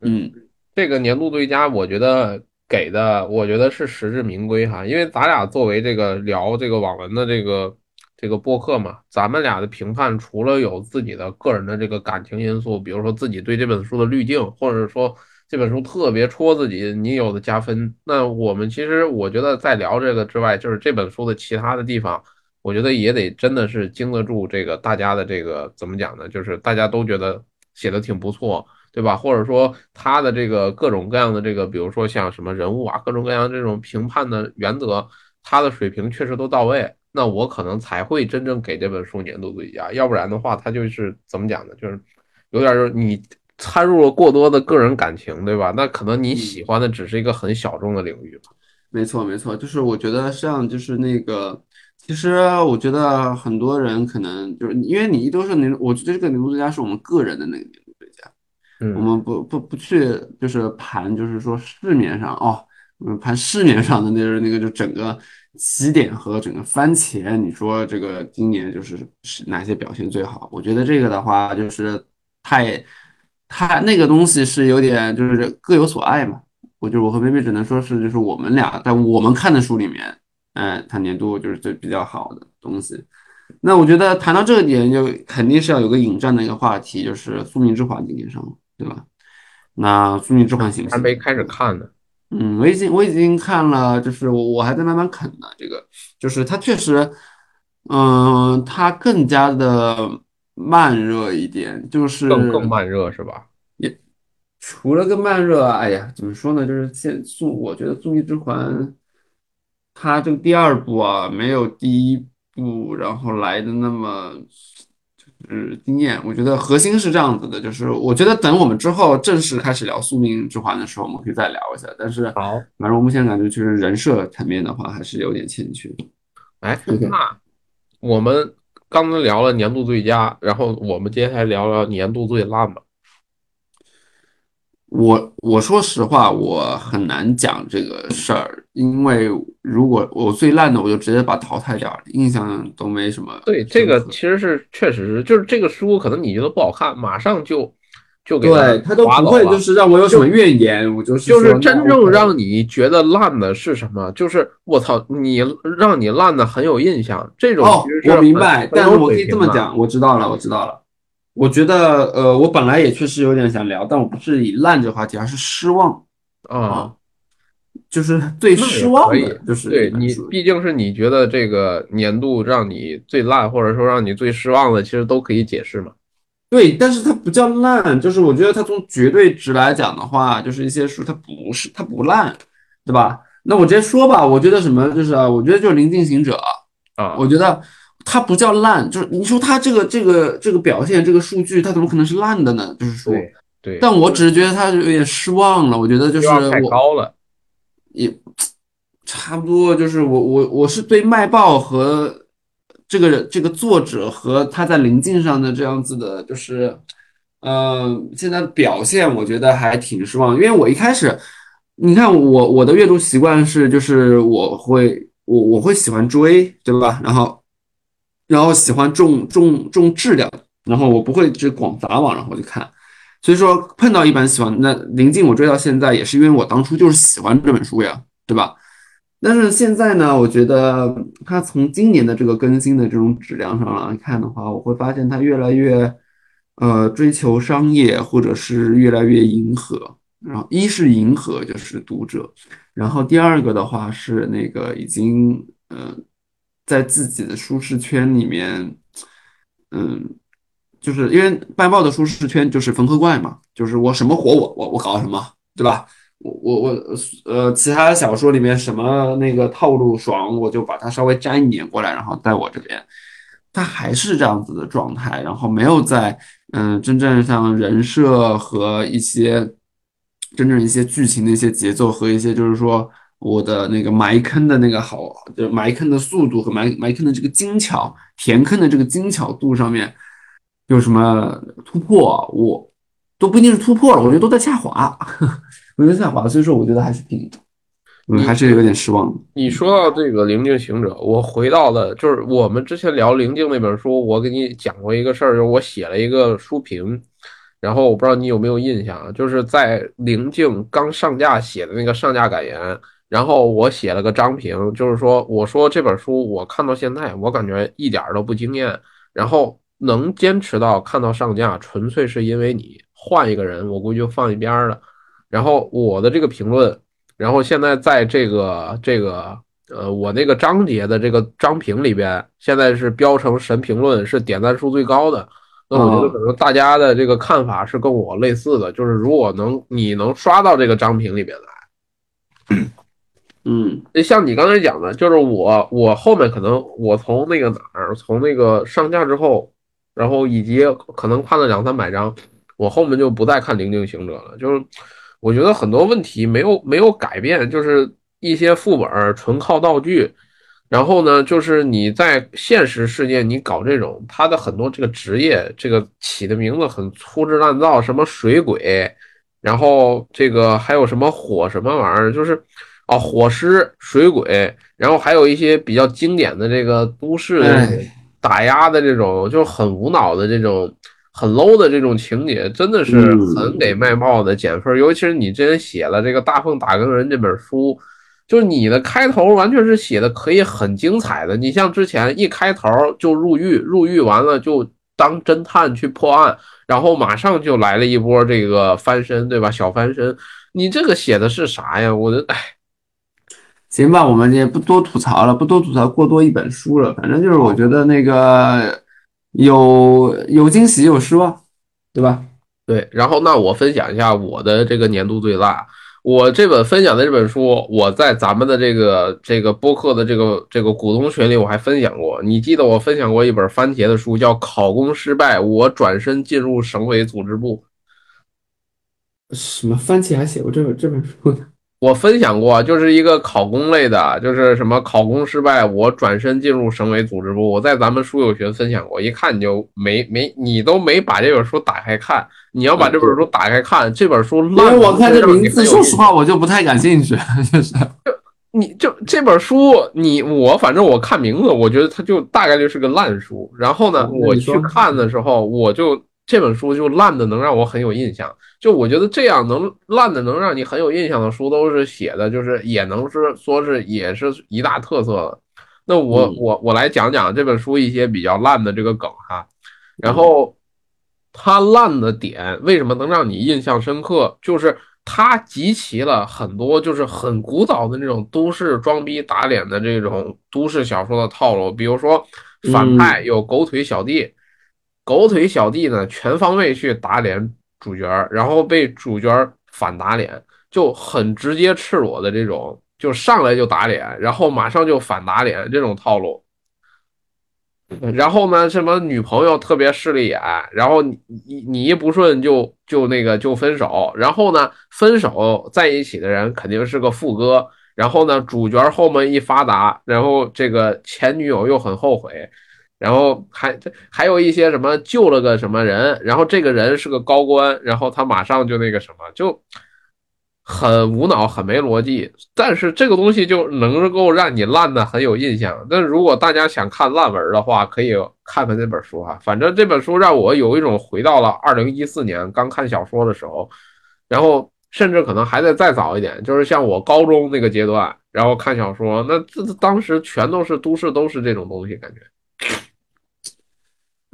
B: 嗯
A: 这个年度最佳，我觉得给的，我觉得是实至名归哈，因为咱俩作为这个聊这个网文的这个这个播客嘛，咱们俩的评判除了有自己的个人的这个感情因素，比如说自己对这本书的滤镜，或者说这本书特别戳自己，你有的加分，那我们其实我觉得在聊这个之外，就是这本书的其他的地方。我觉得也得真的是经得住这个大家的这个怎么讲呢？就是大家都觉得写的挺不错，对吧？或者说他的这个各种各样的这个，比如说像什么人物啊，各种各样这种评判的原则，他的水平确实都到位，那我可能才会真正给这本书年度最佳。要不然的话，他就是怎么讲呢？就是有点就是你掺入了过多的个人感情，对吧？那可能你喜欢的只是一个很小众的领域吧。
B: 没错没错，就是我觉得像就是那个，其实我觉得很多人可能就是因为你一都是年，我觉得这个年度最佳是我们个人的那个年度最佳。我
A: 嗯，
B: 们不不不去就是盘，就是说市面上哦，我们盘市面上的那个那个就整个起点和整个番茄，你说这个今年就是是哪些表现最好？我觉得这个的话就是太太那个东西是有点就是各有所爱嘛。我就我和妹妹只能说是就是我们俩在我们看的书里面，嗯、它年度就是最比较好的东西。那我觉得谈到这个点，就肯定是要有个引战的一个话题，就是《宿命之环》今年上了，对吧？那《宿命之环》行不行？
A: 还没开始看呢。
B: 嗯，我已经我已经看了，就是我我还在慢慢啃呢。这个就是它确实，嗯，它更加的慢热一点，就是
A: 更更慢热是吧？
B: 也除了个慢热啊，哎呀，怎么说呢？就是现宿，我觉得《宿命之环》它这个第二部啊，没有第一部然后来的那么就是惊艳。我觉得核心是这样子的，就是我觉得等我们之后正式开始聊《宿命之环》的时候，我们可以再聊一下。但是
A: 好，
B: 反正我目前感觉就是人设层面的话，还是有点欠缺。
A: 哎那我们刚刚聊了年度最佳，然后我们接下来聊聊年度最烂吧。
B: 我我说实话，我很难讲这个事儿，因为如果我最烂的，我就直接把淘汰掉了，印象都没什么
A: 对，这个其实是确实是，就是这个书可能你觉得不好看，马上就就给
B: 对他都不会
A: 划走了
B: 就是让我有什么怨言，我就是
A: 就是真正让你觉得烂的是什么？就是我操，你让你烂的很有印象，这种
B: 哦
A: 其实，是
B: 我明白，但是我可以这么讲，我知道了，我知道了。我觉得，呃，我本来也确实有点想聊，但我不是以烂这个话题，而是失望
A: 啊。
B: 啊，就是最失望的，就是
A: 对你毕竟是你觉得这个年度让你最烂，或者说让你最失望的，其实都可以解释嘛。
B: 对，但是它不叫烂，就是我觉得它从绝对值来讲的话，就是一些书它不是它不烂，对吧？那我直接说吧，我觉得什么就是啊，我觉得就是《临近行者》，
A: 啊，
B: 我觉得它不叫烂，就是你说它这个这个这个表现这个数据，它怎么可能是烂的呢？就是说，
A: 对对，
B: 但我只是觉得它有点失望了。我觉得就是我
A: 高了。
B: 也差不多，就是我我我是对卖报和这个这个作者和他在临近上的这样子的，就是呃现在的表现，我觉得还挺失望。因为我一开始，你看我我的阅读习惯是，就是我会我我会喜欢追，对吧？然后然后喜欢重重重质量，然后我不会只广撒网，然后去看。所以说碰到一本喜欢，那临近我追到现在也是因为我当初就是喜欢这本书呀，对吧？但是现在呢，我觉得它从今年的这个更新的这种质量上来看的话，我会发现它越来越呃追求商业，或者是越来越迎合。然后一是迎合，就是读者，然后第二个的话是那个已经呃在自己的舒适圈里面，嗯。就是因为办报的舒适圈就是缝合怪嘛，就是我什么火我我我搞什么，对吧？我我我呃，其他小说里面什么那个套路爽，我就把它稍微粘一点过来，然后在我这边，它还是这样子的状态，然后没有在嗯真正像人设和一些真正一些剧情的一些节奏和一些就是说我的那个埋坑的那个好，就是埋坑的速度和埋埋坑的这个精巧，填坑的这个精巧度上面。有什么突破？我都不一定是突破了，我觉得都在下滑，我觉得下滑，所以说我觉得还是挺，嗯，还是有点失望。
A: 你说到这个《灵境行者》，我回到了就是我们之前聊《灵境》那本书，我给你讲过一个事儿，就是我写了一个书评，然后我不知道你有没有印象，就是在《灵境》刚上架写的那个上架感言，然后我写了个章评，就是说我说这本书我看到现在，我感觉一点都不惊艳，然后。能坚持到看到上架，纯粹是因为你换一个人，我估计就放一边了。然后我的这个评论，然后现在在这个这个呃我那个章节的这个章评里边，现在是标成神评论，是点赞数最高的。那我觉得可能大家的这个看法是跟我类似的，就是如果能你能刷到这个章评里边来，
B: 嗯，
A: 像你刚才讲的，就是我我后面可能我从那个哪儿，从那个上架之后。然后以及可能看了两三百章，我后面就不再看《灵境行者》了。就是我觉得很多问题没有没有改变，就是一些副本纯靠道具。然后呢，就是你在现实世界你搞这种，他的很多这个职业，这个起的名字很粗制滥造，什么水鬼，然后这个还有什么火什么玩意儿，就是哦火狮、水鬼，然后还有一些比较经典的这个都市。打压的这种就是很无脑的这种很 low 的这种情节，真的是很给卖报的减分。尤其是你之前写了这个《大奉打更人》这本书，就是你的开头完全是写的可以很精彩的。你像之前一开头就入狱，入狱完了就当侦探去破案，然后马上就来了一波这个翻身，对吧？小翻身，你这个写的是啥呀？我的哎。
B: 行吧，我们也不多吐槽了，不多吐槽过多一本书了。反正就是我觉得那个有有惊喜有失望，对吧？
A: 对。然后那我分享一下我的这个年度最大。我这本分享的这本书，我在咱们的这个这个播客的这个这个股东群里我还分享过。你记得我分享过一本番茄的书，叫《考公失败，我转身进入省委组织部》。
B: 什么番茄还写过这本这本书呢？
A: 我分享过，就是一个考公类的，就是什么考公失败，我转身进入省委组织部。我在咱们书友群分享过，一看你就没没，你都没把这本书打开看。你要把这本书打开看，这本书烂。
B: 因为我看这名字，说实话我就不太感兴趣，就是。
A: 你就这本书，你我反正我看名字，我觉得它就大概率是个烂书。然后呢，我去看的时候，我就。这本书就烂的能让我很有印象，就我觉得这样能烂的能让你很有印象的书，都是写的，就是也能是说是也是一大特色的。那我我我来讲讲这本书一些比较烂的这个梗哈，然后它烂的点为什么能让你印象深刻，就是它集齐了很多就是很古早的那种都市装逼打脸的这种都市小说的套路，比如说反派有狗腿小弟。狗腿小弟呢，全方位去打脸主角，然后被主角反打脸，就很直接赤裸的这种，就上来就打脸，然后马上就反打脸这种套路。然后呢，什么女朋友特别势利眼，然后你你你一不顺就就那个就分手，然后呢，分手在一起的人肯定是个副歌，然后呢，主角后面一发达，然后这个前女友又很后悔。然后还还有一些什么救了个什么人，然后这个人是个高官，然后他马上就那个什么，就很无脑，很没逻辑。但是这个东西就能够让你烂的很有印象。但如果大家想看烂文的话，可以看看这本书哈。反正这本书让我有一种回到了二零一四年刚看小说的时候，然后甚至可能还得再早一点，就是像我高中那个阶段，然后看小说，那这当时全都是都市，都是这种东西，感觉。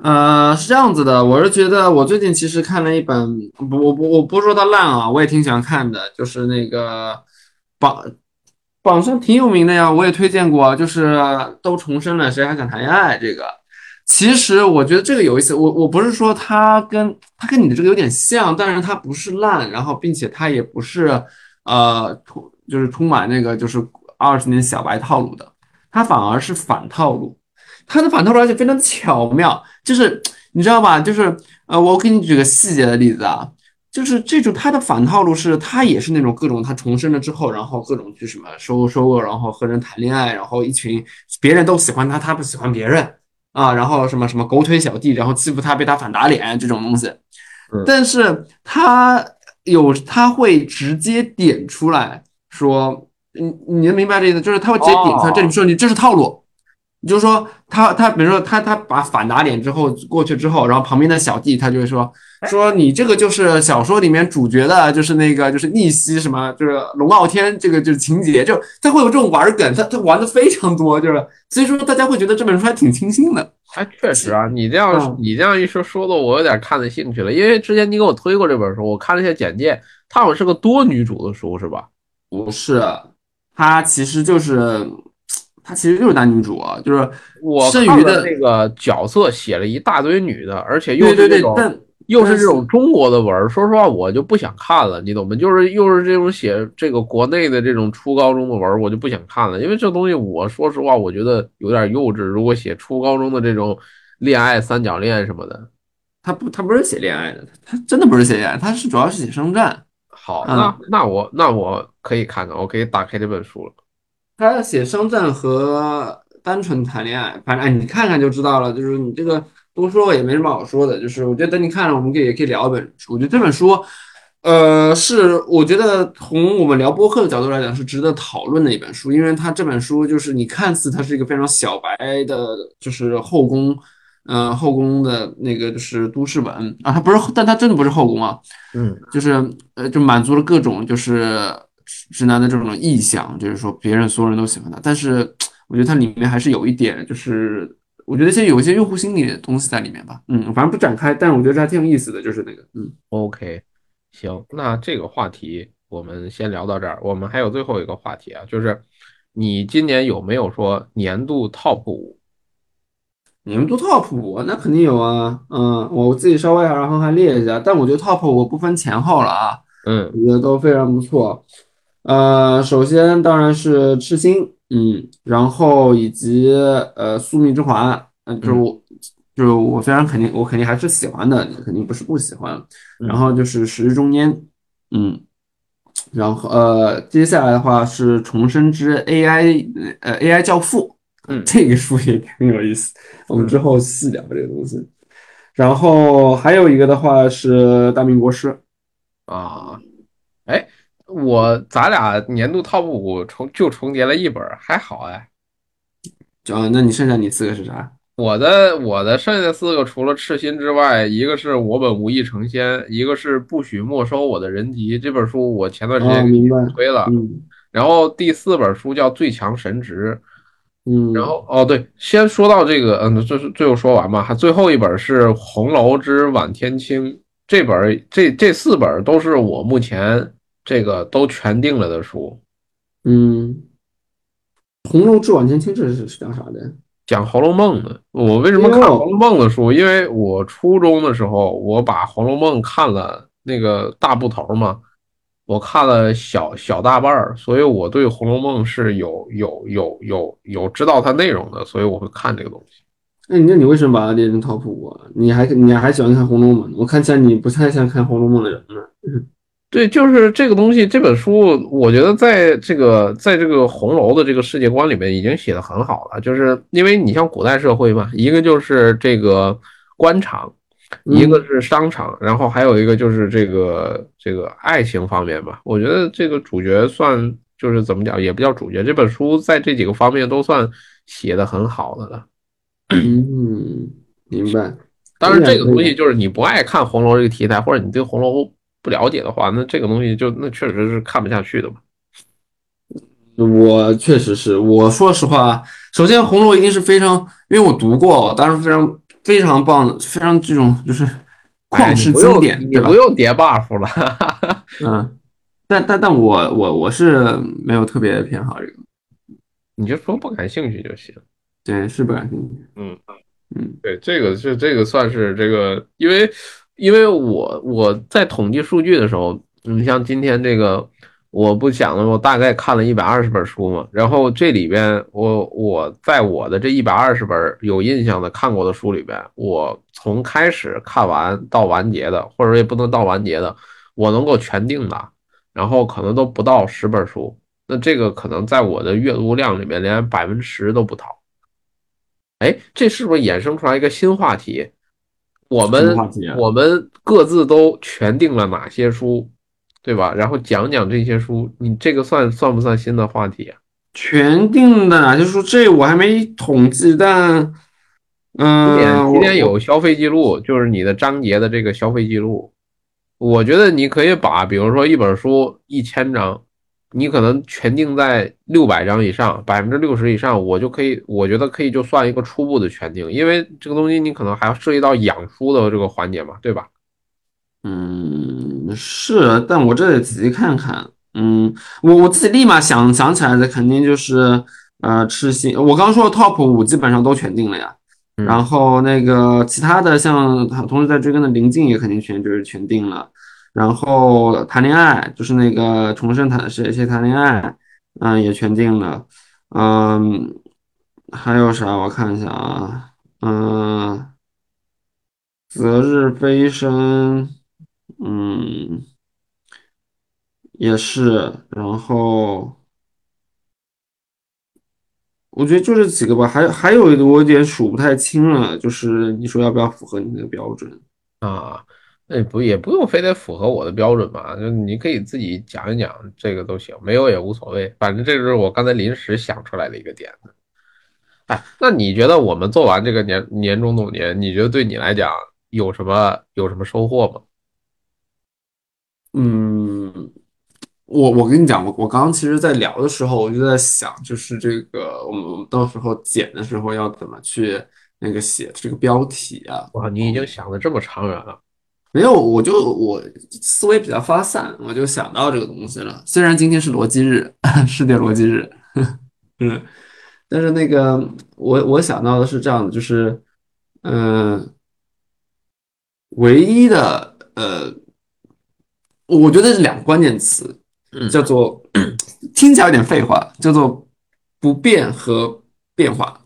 B: 呃，是这样子的，我是觉得我最近其实看了一本，不，我不，我不说它烂啊，我也挺喜欢看的，就是那个榜榜上挺有名的呀，我也推荐过，就是都重生了，谁还敢谈恋爱？这个其实我觉得这个有意思，我我不是说它跟它跟你的这个有点像，但是它不是烂，然后并且它也不是呃充就是充满那个就是二十年小白套路的，它反而是反套路。它的反套路而且非常巧妙，就是你知道吧？就是呃，我给你举个细节的例子啊，就是这种他的反套路是，他也是那种各种他重生了之后，然后各种去什么收收购，然后和人谈恋爱，然后一群别人都喜欢他，他不喜欢别人啊，然后什么什么狗腿小弟，然后欺负他被他反打脸这种东西。但是他有他会直接点出来说，你你能明白这意思？就是他会直接点出来，这里说你这是套路。就说，他他比如说他他把反打脸之后过去之后，然后旁边的小弟他就会说说你这个就是小说里面主角的，就是那个就是逆袭什么，就是龙傲天这个就是情节，就他会有这种玩梗，他他玩的非常多，就是所以说大家会觉得这本书还挺清新的。
A: 哎，确实啊，你这样你这样一说，说的我有点看的兴趣了，因为之前你给我推过这本书，我看了一下简介，它好像是个多女主的书，是吧？
B: 不是，它其实就是。他其实就是男女主啊，就是
A: 我
B: 剩余的
A: 那个角色写了一大堆女的，而且又是
B: 这种
A: 又是这种中国的文说实话，我就不想看了，你懂吗？就是又是这种写这个国内的这种初高中的文我就不想看了，因为这东西我说实话，我觉得有点幼稚。如果写初高中的这种恋爱三角恋什么的，
B: 他不，他不是写恋爱的，他真的不是写恋爱，他是主要是写商战。
A: 好，那那我那我可以看看，我可以打开这本书了。
B: 他写商战和单纯谈恋爱，反正哎，你看看就知道了。就是你这个多说也没什么好说的。就是我觉得等你看了，我们可以也可以聊一本书。我觉得这本书，呃，是我觉得从我们聊播客的角度来讲是值得讨论的一本书，因为它这本书就是你看似它是一个非常小白的，就是后宫，呃，后宫的那个就是都市文啊，它不是，但它真的不是后宫啊，
A: 嗯，
B: 就是呃，就满足了各种就是。直男的这种意向，就是说别人所有人都喜欢他，但是我觉得它里面还是有一点，就是我觉得现在有一些用户心理的东西在里面吧。嗯，反正不展开，但是我觉得这还挺有意思的，就是那个，嗯
A: ，OK，行，那这个话题我们先聊到这儿。我们还有最后一个话题啊，就是你今年有没有说年度 TOP 五？
B: 年度 TOP 五那肯定有啊，嗯，我自己稍微然后还列一下，但我觉得 TOP 五不分前后了啊，
A: 嗯，
B: 我觉得都非常不错。呃，首先当然是赤心，嗯，然后以及呃宿命之环，嗯，就是我，就是我非常肯定，我肯定还是喜欢的，肯定不是不喜欢。然后就是时日中间，嗯，然后呃，接下来的话是重生之 AI，呃，AI 教父，
A: 嗯，
B: 这个书也挺有意思，我们之后细聊这个东西。然后还有一个的话是大明国师，
A: 啊，哎。我咱俩年度 TOP 五重就重叠了一本，还好哎。
B: 啊，那你剩下你四个是啥？
A: 我的我的剩下四个除了赤心之外，一个是我本无意成仙，一个是不许没收我的人籍。这本书我前段时间推了。
B: 嗯。
A: 然后第四本书叫最强神职。
B: 嗯。
A: 然后哦对，先说到这个，嗯，这是最后说完吧。还最后一本是红楼之晚天青，这本这这四本都是我目前。这个都全定了的书，
B: 嗯，《红楼之晚天青》这是是讲啥的？
A: 讲《红楼梦》的。我为什么看《红楼梦》的书？因为我初中的时候，我把《红楼梦》看了那个大部头嘛，我看了小小大半儿，所以我对《红楼梦》是有有有有有知道它内容的，所以我会看这个东西。
B: 那你那你为什么把它列成 top 五？你还你还喜欢看《红楼梦》？我看起来你不太像看《红楼梦》的人呢。
A: 对，就是这个东西，这本书，我觉得在这个在这个红楼的这个世界观里面已经写的很好了。就是因为你像古代社会嘛，一个就是这个官场，一个是商场，然后还有一个就是这个这个爱情方面吧。我觉得这个主角算就是怎么讲，也不叫主角，这本书在这几个方面都算写的很好的了。
B: 嗯，明白。
A: 当然，这个东西就是你不爱看红楼这个题材，或者你对红楼不了解的话，那这个东西就那确实是看不下去的嘛。
B: 我确实是，我说实话，首先红楼一定是非常，因为我读过，当然非常非常棒的，非常这种就是旷世经典，
A: 对吧？不用叠 buff
B: 了。嗯，但但但我我我是没有特别偏好这个，
A: 你就说不感兴趣就行。
B: 对，是不感兴趣。
A: 嗯嗯，对，这个是这个算是这个，因为因为我我在统计数据的时候，你像今天这个。我不讲了，我大概看了一百二十本书嘛，然后这里边我我在我的这一百二十本有印象的看过的书里边，我从开始看完到完结的，或者也不能到完结的，我能够全定的，然后可能都不到十本书，那这个可能在我的阅读量里面连百分之十都不到。哎，这是不是衍生出来一个新话题？我们我们各自都全定了哪些书？对吧？然后讲讲这些书，你这个算算不算新的话题啊？
B: 全定的哪些书？这我还没统计，但嗯，
A: 今天有消费记录，就是你的章节的这个消费记录。我觉得你可以把，比如说一本书一千章，你可能全定在六百张以上，百分之六十以上，我就可以，我觉得可以就算一个初步的全定，因为这个东西你可能还要涉及到养书的这个环节嘛，对吧？
B: 嗯，是，但我这得仔细看看。嗯，我我自己立马想想起来的，肯定就是呃，痴心。我刚说的 top 五基本上都全定了呀。然后那个其他的，像同时在追更的临近也肯定全就是全定了。然后谈恋爱，就是那个重生谈谁谁谈恋爱，嗯，也全定了。嗯，还有啥？我看一下啊，嗯，择日飞升。嗯，也是，然后我觉得就这几个吧，还还有我有点数不太清了，就是你说要不要符合你的标准
A: 啊？那不也不用非得符合我的标准吧？就你可以自己讲一讲，这个都行，没有也无所谓，反正这是我刚才临时想出来的一个点子。哎，那你觉得我们做完这个年年终总结，你觉得对你来讲有什么有什么收获吗？
B: 嗯，我我跟你讲，我我刚刚其实，在聊的时候，我就在想，就是这个我们到时候剪的时候要怎么去那个写这个标题啊？
A: 哇，你已经想的这么长远了？
B: 没有，我就我思维比较发散，我就想到这个东西了。虽然今天是逻辑日，世界逻辑日，嗯，但是那个我我想到的是这样的，就是嗯，唯一的呃。我觉得是两个关键词，叫做听起来有点废话，叫做不变和变化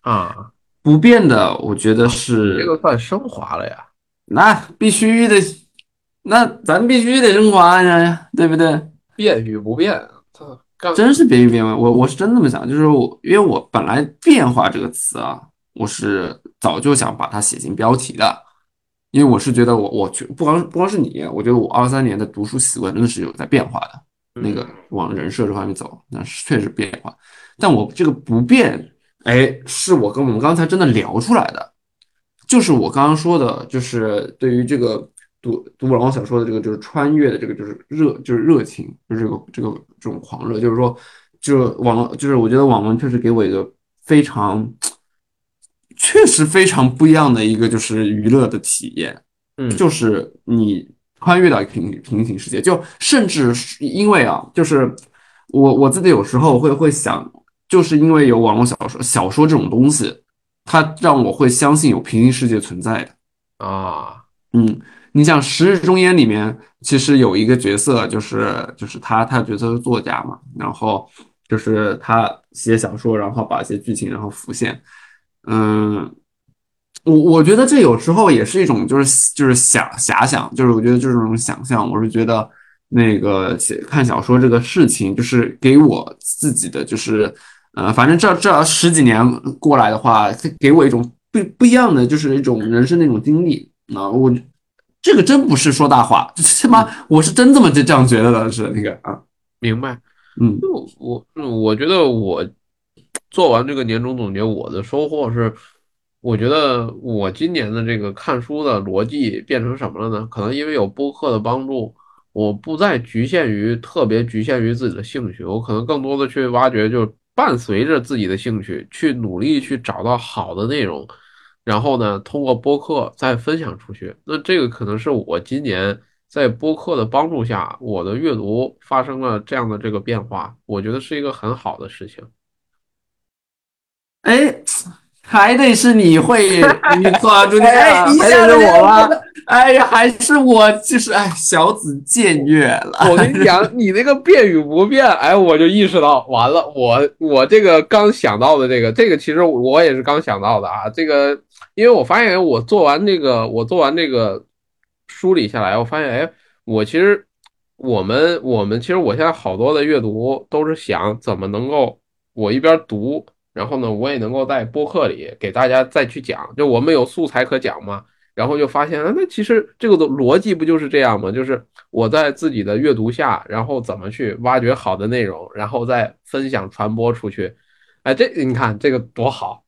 A: 啊。
B: 不变的，我觉得是
A: 这个算升华了呀。
B: 那必须的，那咱必须得升华呀，对不对？
A: 变与不变，
B: 真是变与变化。我我是真这么想，就是我因为我本来变化这个词啊，我是早就想把它写进标题的。因为我是觉得我我去不光不光是你，我觉得我二三年的读书习惯真的是有在变化的，那个往人设这方面走，那是确实变化。但我这个不变，哎，是我跟我们刚才真的聊出来的，就是我刚刚说的，就是对于这个读读网络小说的这个就是穿越的这个就是热就是热情，就是这个这个这种狂热，就是说，就是网络就是我觉得网文确实给我一个非常。确实非常不一样的一个就是娱乐的体验，
A: 嗯，
B: 就是你穿越到平平行世界，就甚至因为啊，就是我我自己有时候会会想，就是因为有网络小说小说这种东西，它让我会相信有平行世界存在的。
A: 啊，
B: 嗯，你像《十日中烟》里面其实有一个角色，就是就是他他角色是作家嘛，然后就是他写小说，然后把一些剧情然后浮现。嗯，我我觉得这有时候也是一种，就是就是遐遐想，就是我觉得就是这种想象，我是觉得那个写看小说这个事情，就是给我自己的，就是呃，反正这这十几年过来的话，给我一种不不一样的，就是一种人生的一种经历。啊，我这个真不是说大话，他妈我是真这么这这样觉得的，是那个啊，
A: 明白？
B: 嗯
A: 就我我觉得我做完这个年终总结，我的收获是，我觉得我今年的这个看书的逻辑变成什么了呢？可能因为有播客的帮助，我不再局限于特别局限于自己的兴趣，我可能更多的去挖掘，就伴随着自己的兴趣去努力去找到好的内容，然后呢，通过播客再分享出去。那这个可能是我今年。在播客的帮助下，我的阅读发生了这样的这个变化，我觉得是一个很好的事情。
B: 哎，还得是你会，你做朱天，
A: 哎
B: 还得是我吗？哎呀，还是我，就是哎，小子僭越了。
A: 我跟你讲，你那个变与不变，哎，我就意识到，完了，我我这个刚想到的这个，这个其实我也是刚想到的啊。这个，因为我发现我做完这个，我做完这个梳理下来，我发现，哎，我其实我们我们其实我现在好多的阅读都是想怎么能够我一边读。然后呢，我也能够在播客里给大家再去讲，就我们有素材可讲嘛。然后就发现，那其实这个逻辑不就是这样吗？就是我在自己的阅读下，然后怎么去挖掘好的内容，然后再分享传播出去。哎，这你看这个多好。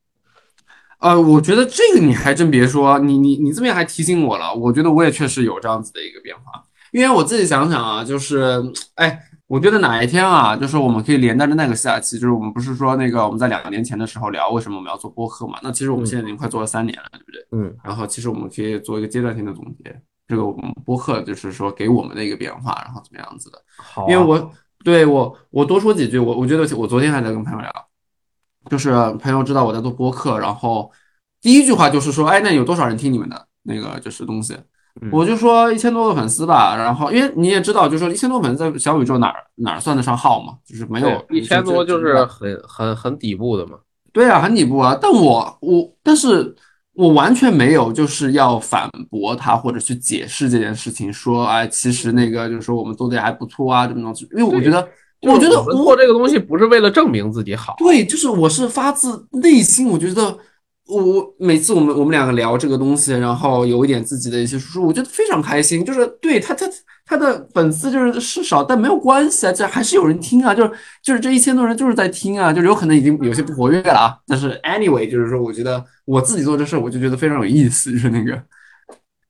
B: 呃，我觉得这个你还真别说，你你你这边还提醒我了。我觉得我也确实有这样子的一个变化，因为我自己想想啊，就是哎。我觉得哪一天啊，就是我们可以连带着那个下期，就是我们不是说那个我们在两年前的时候聊为什么我们要做播客嘛？那其实我们现在已经快做了三年了，对不对？
A: 嗯。
B: 然后其实我们可以做一个阶段性的总结，这个我们播客就是说给我们的一个变化，然后怎么样子的？
A: 好。
B: 因为我对我我多说几句，我我觉得我昨天还在跟朋友聊，就是朋友知道我在做播客，然后第一句话就是说，哎，那有多少人听你们的那个就是东西？我就说一千多个粉丝吧，然后因为你也知道，就说一千多粉丝在小宇宙哪儿哪儿算得上号嘛，就是没有
A: 一千多就是很很很底部的嘛。
B: 对啊，很底部啊。但我我但是我完全没有就是要反驳他或者去解释这件事情，说哎，其实那个就是说我们做的也还不错啊，这么东西。因为我觉得，我觉得
A: 我们做这个东西不是为了证明自己好，
B: 对，就是我是发自内心，我觉得。我每次我们我们两个聊这个东西，然后有一点自己的一些输出，我觉得非常开心。就是对他他他的粉丝就是是少，但没有关系啊，这还是有人听啊。就是就是这一千多人就是在听啊，就是有可能已经有些不活跃了啊。但是 anyway，就是说我觉得我自己做这事，我就觉得非常有意思。就是那个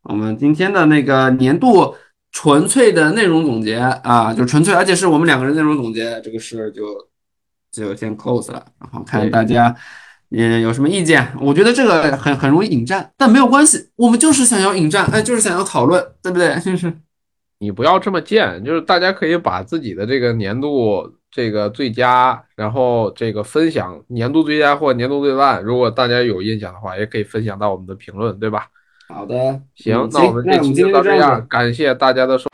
B: 我们今天的那个年度纯粹的内容总结啊，就纯粹，而且是我们两个人内容总结，这个事就就先 close 了。然后看大家。嗯，有什么意见？我觉得这个很很容易引战，但没有关系，我们就是想要引战，哎，就是想要讨论，对不对？就 是
A: 你不要这么贱，就是大家可以把自己的这个年度这个最佳，然后这个分享年度最佳或年度最烂，如果大家有印象的话，也可以分享到我们的评论，对吧？
B: 好的，
A: 行，那我们这期就到这样，感谢大家的收。